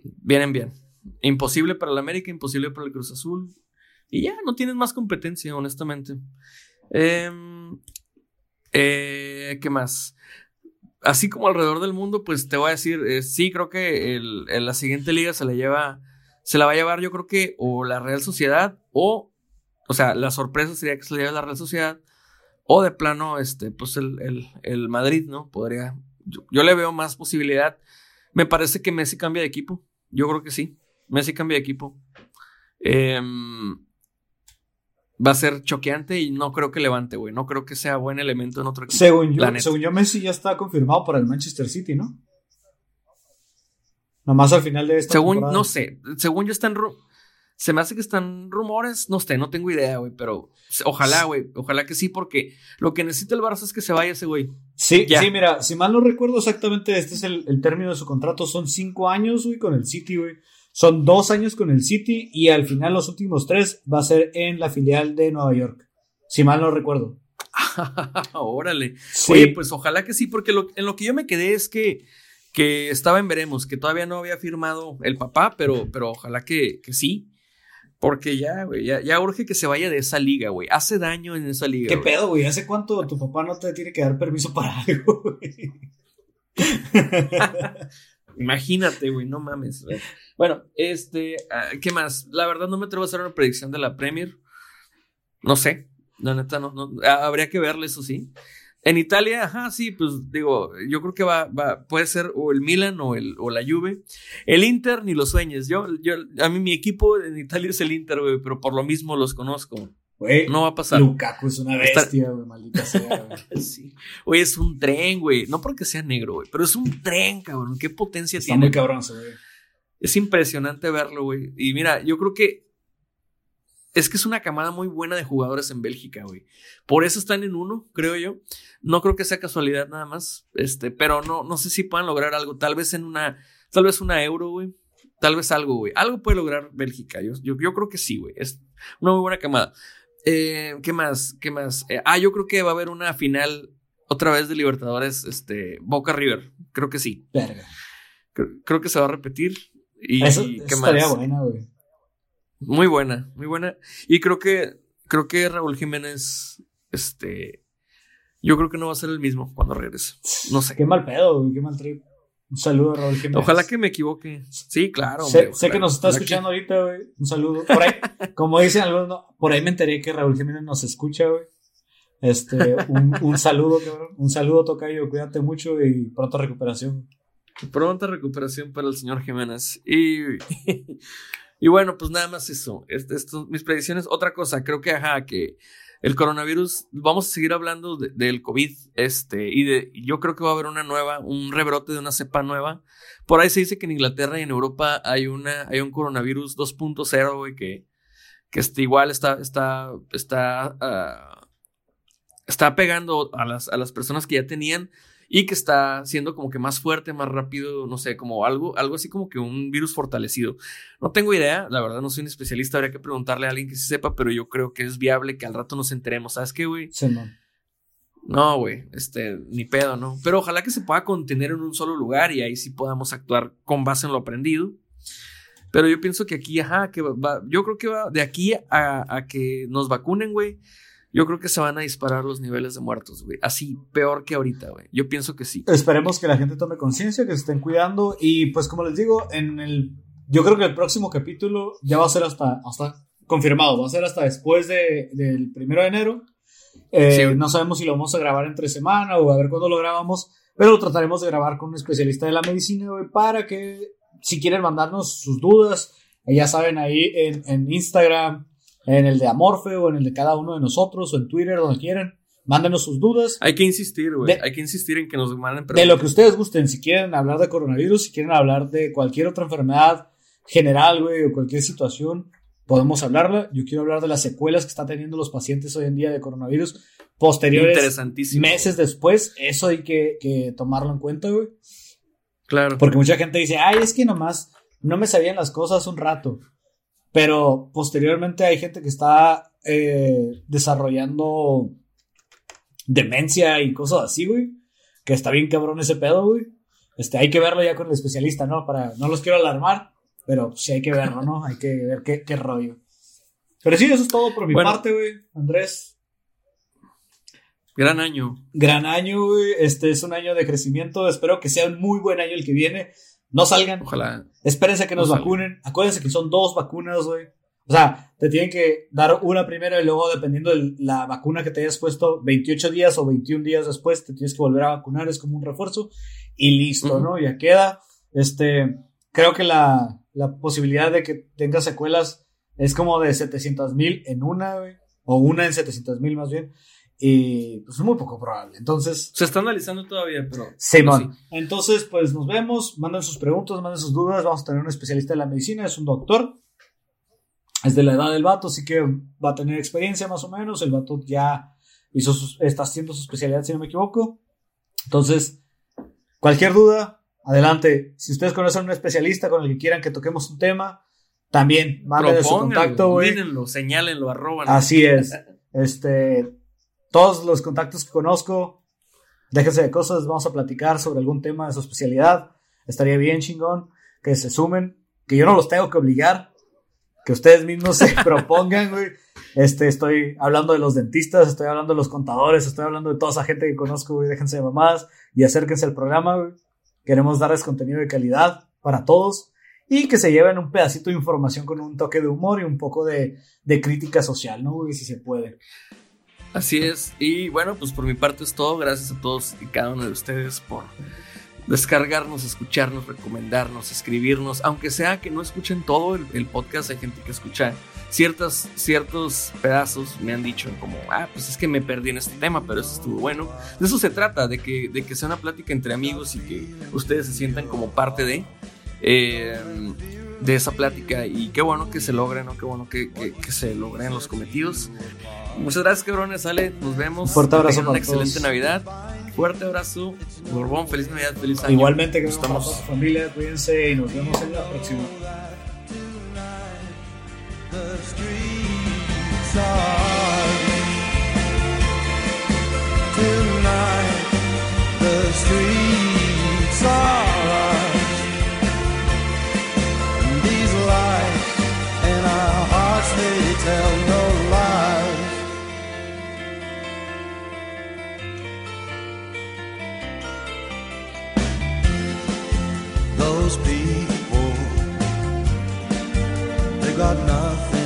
Vienen bien. Imposible para el América, imposible para el Cruz Azul. Y ya, no tienes más competencia, honestamente. Em, eh, ¿Qué más? Así como alrededor del mundo, pues te voy a decir, sí, creo que el- el- la siguiente liga se la lleva, se la va a llevar yo creo que o la Real Sociedad o, o sea, la sorpresa sería que se la lleve la Real Sociedad o de plano, este, pues el, el- el Madrid, ¿no? Podría, yo, yo le veo más posibilidad. Me parece que Messi cambia de equipo. Yo creo que sí. Messi cambia de equipo. Em, va a ser choqueante y no creo que levante, güey. No creo que sea buen elemento en otro equipo. Según yo, según yo, Messi ya está confirmado para el Manchester City, ¿no? Nomás al final de esta Según, no sé, según yo están se me hace que están rumores, no sé, no tengo idea, güey, pero ojalá, güey, ojalá que sí, porque lo que necesita el Barça es que se vaya ese güey. Sí, sí, mira, si mal no recuerdo exactamente, este es el, el término de su contrato, son cinco años, güey, con el City, güey. Son dos años con el City y al final los últimos tres va a ser en la filial de Nueva York. Si mal no recuerdo. Órale. Oye, pues ojalá que sí, porque en lo que yo me quedé es que, que estaba en veremos, que todavía no había firmado el papá, pero, pero ojalá que, que sí. Porque ya, güey, ya, ya, urge que se vaya de esa liga, güey. Hace daño en esa liga. ¿Qué pedo, güey? ¿Hace cuánto tu papá no te tiene que dar permiso para algo, güey? Imagínate, güey, no mames. Bueno, este, ah, ¿qué más? La verdad no me atrevo a hacer una predicción de la Premier. No sé, la neta no, no habría que verle eso sí. En Italia, ajá, sí, pues digo, yo creo que va, va, puede ser o el Milan o, el, o la Juve. El Inter ni lo sueñes. Yo, yo, a mí mi equipo en Italia es el Inter, güey, pero por lo mismo los conozco. Güey, no va a pasar. Lukaku es una bestia, güey, maldita sea, güey. sí. Oye, es un tren, güey. No porque sea negro, güey, pero es un tren, cabrón. Qué potencia tiene. Está muy cabrón, güey. Es impresionante verlo, güey. Y mira, yo creo que es que es una camada muy buena de jugadores en Bélgica, güey. Por eso están en uno, creo yo. No creo que sea casualidad nada más. Este, pero no, no sé si puedan lograr algo. Tal vez en una, tal vez una euro, güey. Tal vez algo, güey. Algo puede lograr Bélgica. Yo, yo, yo creo que sí, güey. Es una muy buena camada. Eh, ¿Qué más? ¿Qué más? Eh, ah, yo creo que va a haber una final otra vez de Libertadores, este, Boca River. Creo que sí. Verga. Creo, que se va a repetir. Y, eso, ¿qué estaría buena, güey. Muy buena, muy buena. Y creo que, creo que Raúl Jiménez, este, yo creo que no va a ser el mismo cuando regrese. No sé. Qué mal pedo, güey, qué mal trip. Un saludo a Raúl Jiménez. Ojalá que me equivoque. Sí, claro. Sé, que nos está escuchando ahorita, güey. Un saludo. Por ahí, como dicen algunos, por ahí me enteré que Raúl Jiménez nos escucha, güey. Este, un, un saludo, cabrón. Un saludo, Tocayo. Cuídate mucho y pronta recuperación. Pronta recuperación para el señor Jiménez. Y, y bueno, pues nada más eso. Este, esto, mis predicciones. Otra cosa, creo que, ajá, que el coronavirus, vamos a seguir hablando del COVID, este, y de, yo creo que va a haber una nueva, un rebrote de una cepa nueva. Por ahí se dice que en Inglaterra y en Europa hay una, hay un coronavirus 2.0, y que, que este, igual está, está, está, uh, está pegando a las, a las personas que ya tenían y que está siendo como que más fuerte, más rápido, no sé, como algo, algo así como que un virus fortalecido. No tengo idea, la verdad no soy un especialista, habría que preguntarle a alguien que sí sepa, pero yo creo que es viable que al rato nos enteremos. ¿Sabes qué, güey? Sí, no. No, güey, este, ni pedo, ¿no? Pero ojalá que se pueda contener en un solo lugar y ahí sí podamos actuar con base en lo aprendido. Pero yo pienso que aquí, ajá, que va, yo creo que va de aquí a, a que nos vacunen, güey yo creo que se van a disparar los niveles de muertos, güey. Así, peor que ahorita, güey. Yo pienso que sí. Esperemos que la gente tome conciencia, que se estén cuidando. Y pues, como les digo, en el. Yo creo que el próximo capítulo ya va a ser hasta. hasta confirmado, va a ser hasta después de, del primero de enero. Eh, no sabemos si lo vamos a grabar entre semana o a ver cuándo lo grabamos, pero lo trataremos de grabar con un especialista de la medicina, güey, para que si quieren mandarnos sus dudas, ya saben, ahí en, en Instagram, en el de Amorfe o en el de cada uno de nosotros o en Twitter, donde quieran. Mándenos sus dudas. Hay que insistir, güey. Hay que insistir en que nos manden preguntas. De lo que ustedes gusten. Si quieren hablar de coronavirus, si quieren hablar de cualquier otra enfermedad general, güey, o cualquier situación, podemos hablarla. Yo quiero hablar de las secuelas que están teniendo los pacientes hoy en día de coronavirus. Posteriores, meses después, eso hay que, que tomarlo en cuenta, güey. Claro. Porque mucha gente dice, ay, es que nomás no me sabían las cosas un rato. Pero posteriormente hay gente que está eh, desarrollando demencia y cosas así, güey. Que está bien cabrón ese pedo, güey. Este, hay que verlo ya con el especialista, ¿no? Para, no los quiero alarmar, pero sí hay que verlo, ¿no? Hay que ver qué, qué rollo. Pero sí, eso es todo por mi parte, güey. Andrés. Gran año. Gran año, güey. Este es un año de crecimiento. Espero que sea un muy buen año el que viene. No salgan. Ojalá. Espérense que nos vacunen. Acuérdense que son dos vacunas, güey. O sea, te tienen que dar una primera y luego, dependiendo de la vacuna que te hayas puesto, 28 días o 21 días después, te tienes que volver a vacunar. Es como un refuerzo. Y listo, ¿no? Ya queda. Este, creo que la, la posibilidad de que tenga secuelas es como de 700 mil en una, güey, o una en 700 mil más bien. Y pues es muy poco probable. Entonces. Se está analizando todavía, pero. Simón. Sí. Entonces, pues nos vemos. Manden sus preguntas, manden sus dudas. Vamos a tener un especialista de la medicina, es un doctor. Es de la edad del vato, así que va a tener experiencia más o menos. El vato ya hizo está haciendo su especialidad, si no me equivoco. Entonces, cualquier duda, adelante. Si ustedes conocen a un especialista con el que quieran que toquemos un tema, también manden su contacto, güey. señálenlo, arroban. Así es. Este, todos los contactos que conozco, déjense de cosas, vamos a platicar sobre algún tema de su especialidad. Estaría bien chingón que se sumen, que yo no los tengo que obligar, que ustedes mismos se propongan, güey. Este, estoy hablando de los dentistas, estoy hablando de los contadores, estoy hablando de toda esa gente que conozco, güey. Déjense de mamás y acérquense al programa, güey. Queremos darles contenido de calidad para todos y que se lleven un pedacito de información con un toque de humor y un poco de, de crítica social, ¿no? Güey? Si se puede. Así es. Y bueno, pues por mi parte es todo. Gracias a todos y cada uno de ustedes por descargarnos, escucharnos, recomendarnos, escribirnos. Aunque sea que no escuchen todo el, podcast, hay gente que escucha ciertas, ciertos pedazos. Me han dicho como, ah, pues es que me perdí en este tema, pero eso estuvo bueno. De eso se trata, de que, de que sea una plática entre amigos y que ustedes se sientan como parte de. Eh, de esa plática y qué bueno que se logre, ¿no? Qué bueno que, que, se logren los cometidos. Muchas gracias, cabrones. Sale, nos vemos. Fuerte abrazo. una excelente Navidad. Fuerte abrazo. Borbón, feliz Navidad, feliz año. Igualmente que estamos familia, cuídense y nos vemos en la próxima. tell no lies. Those people, they got nothing.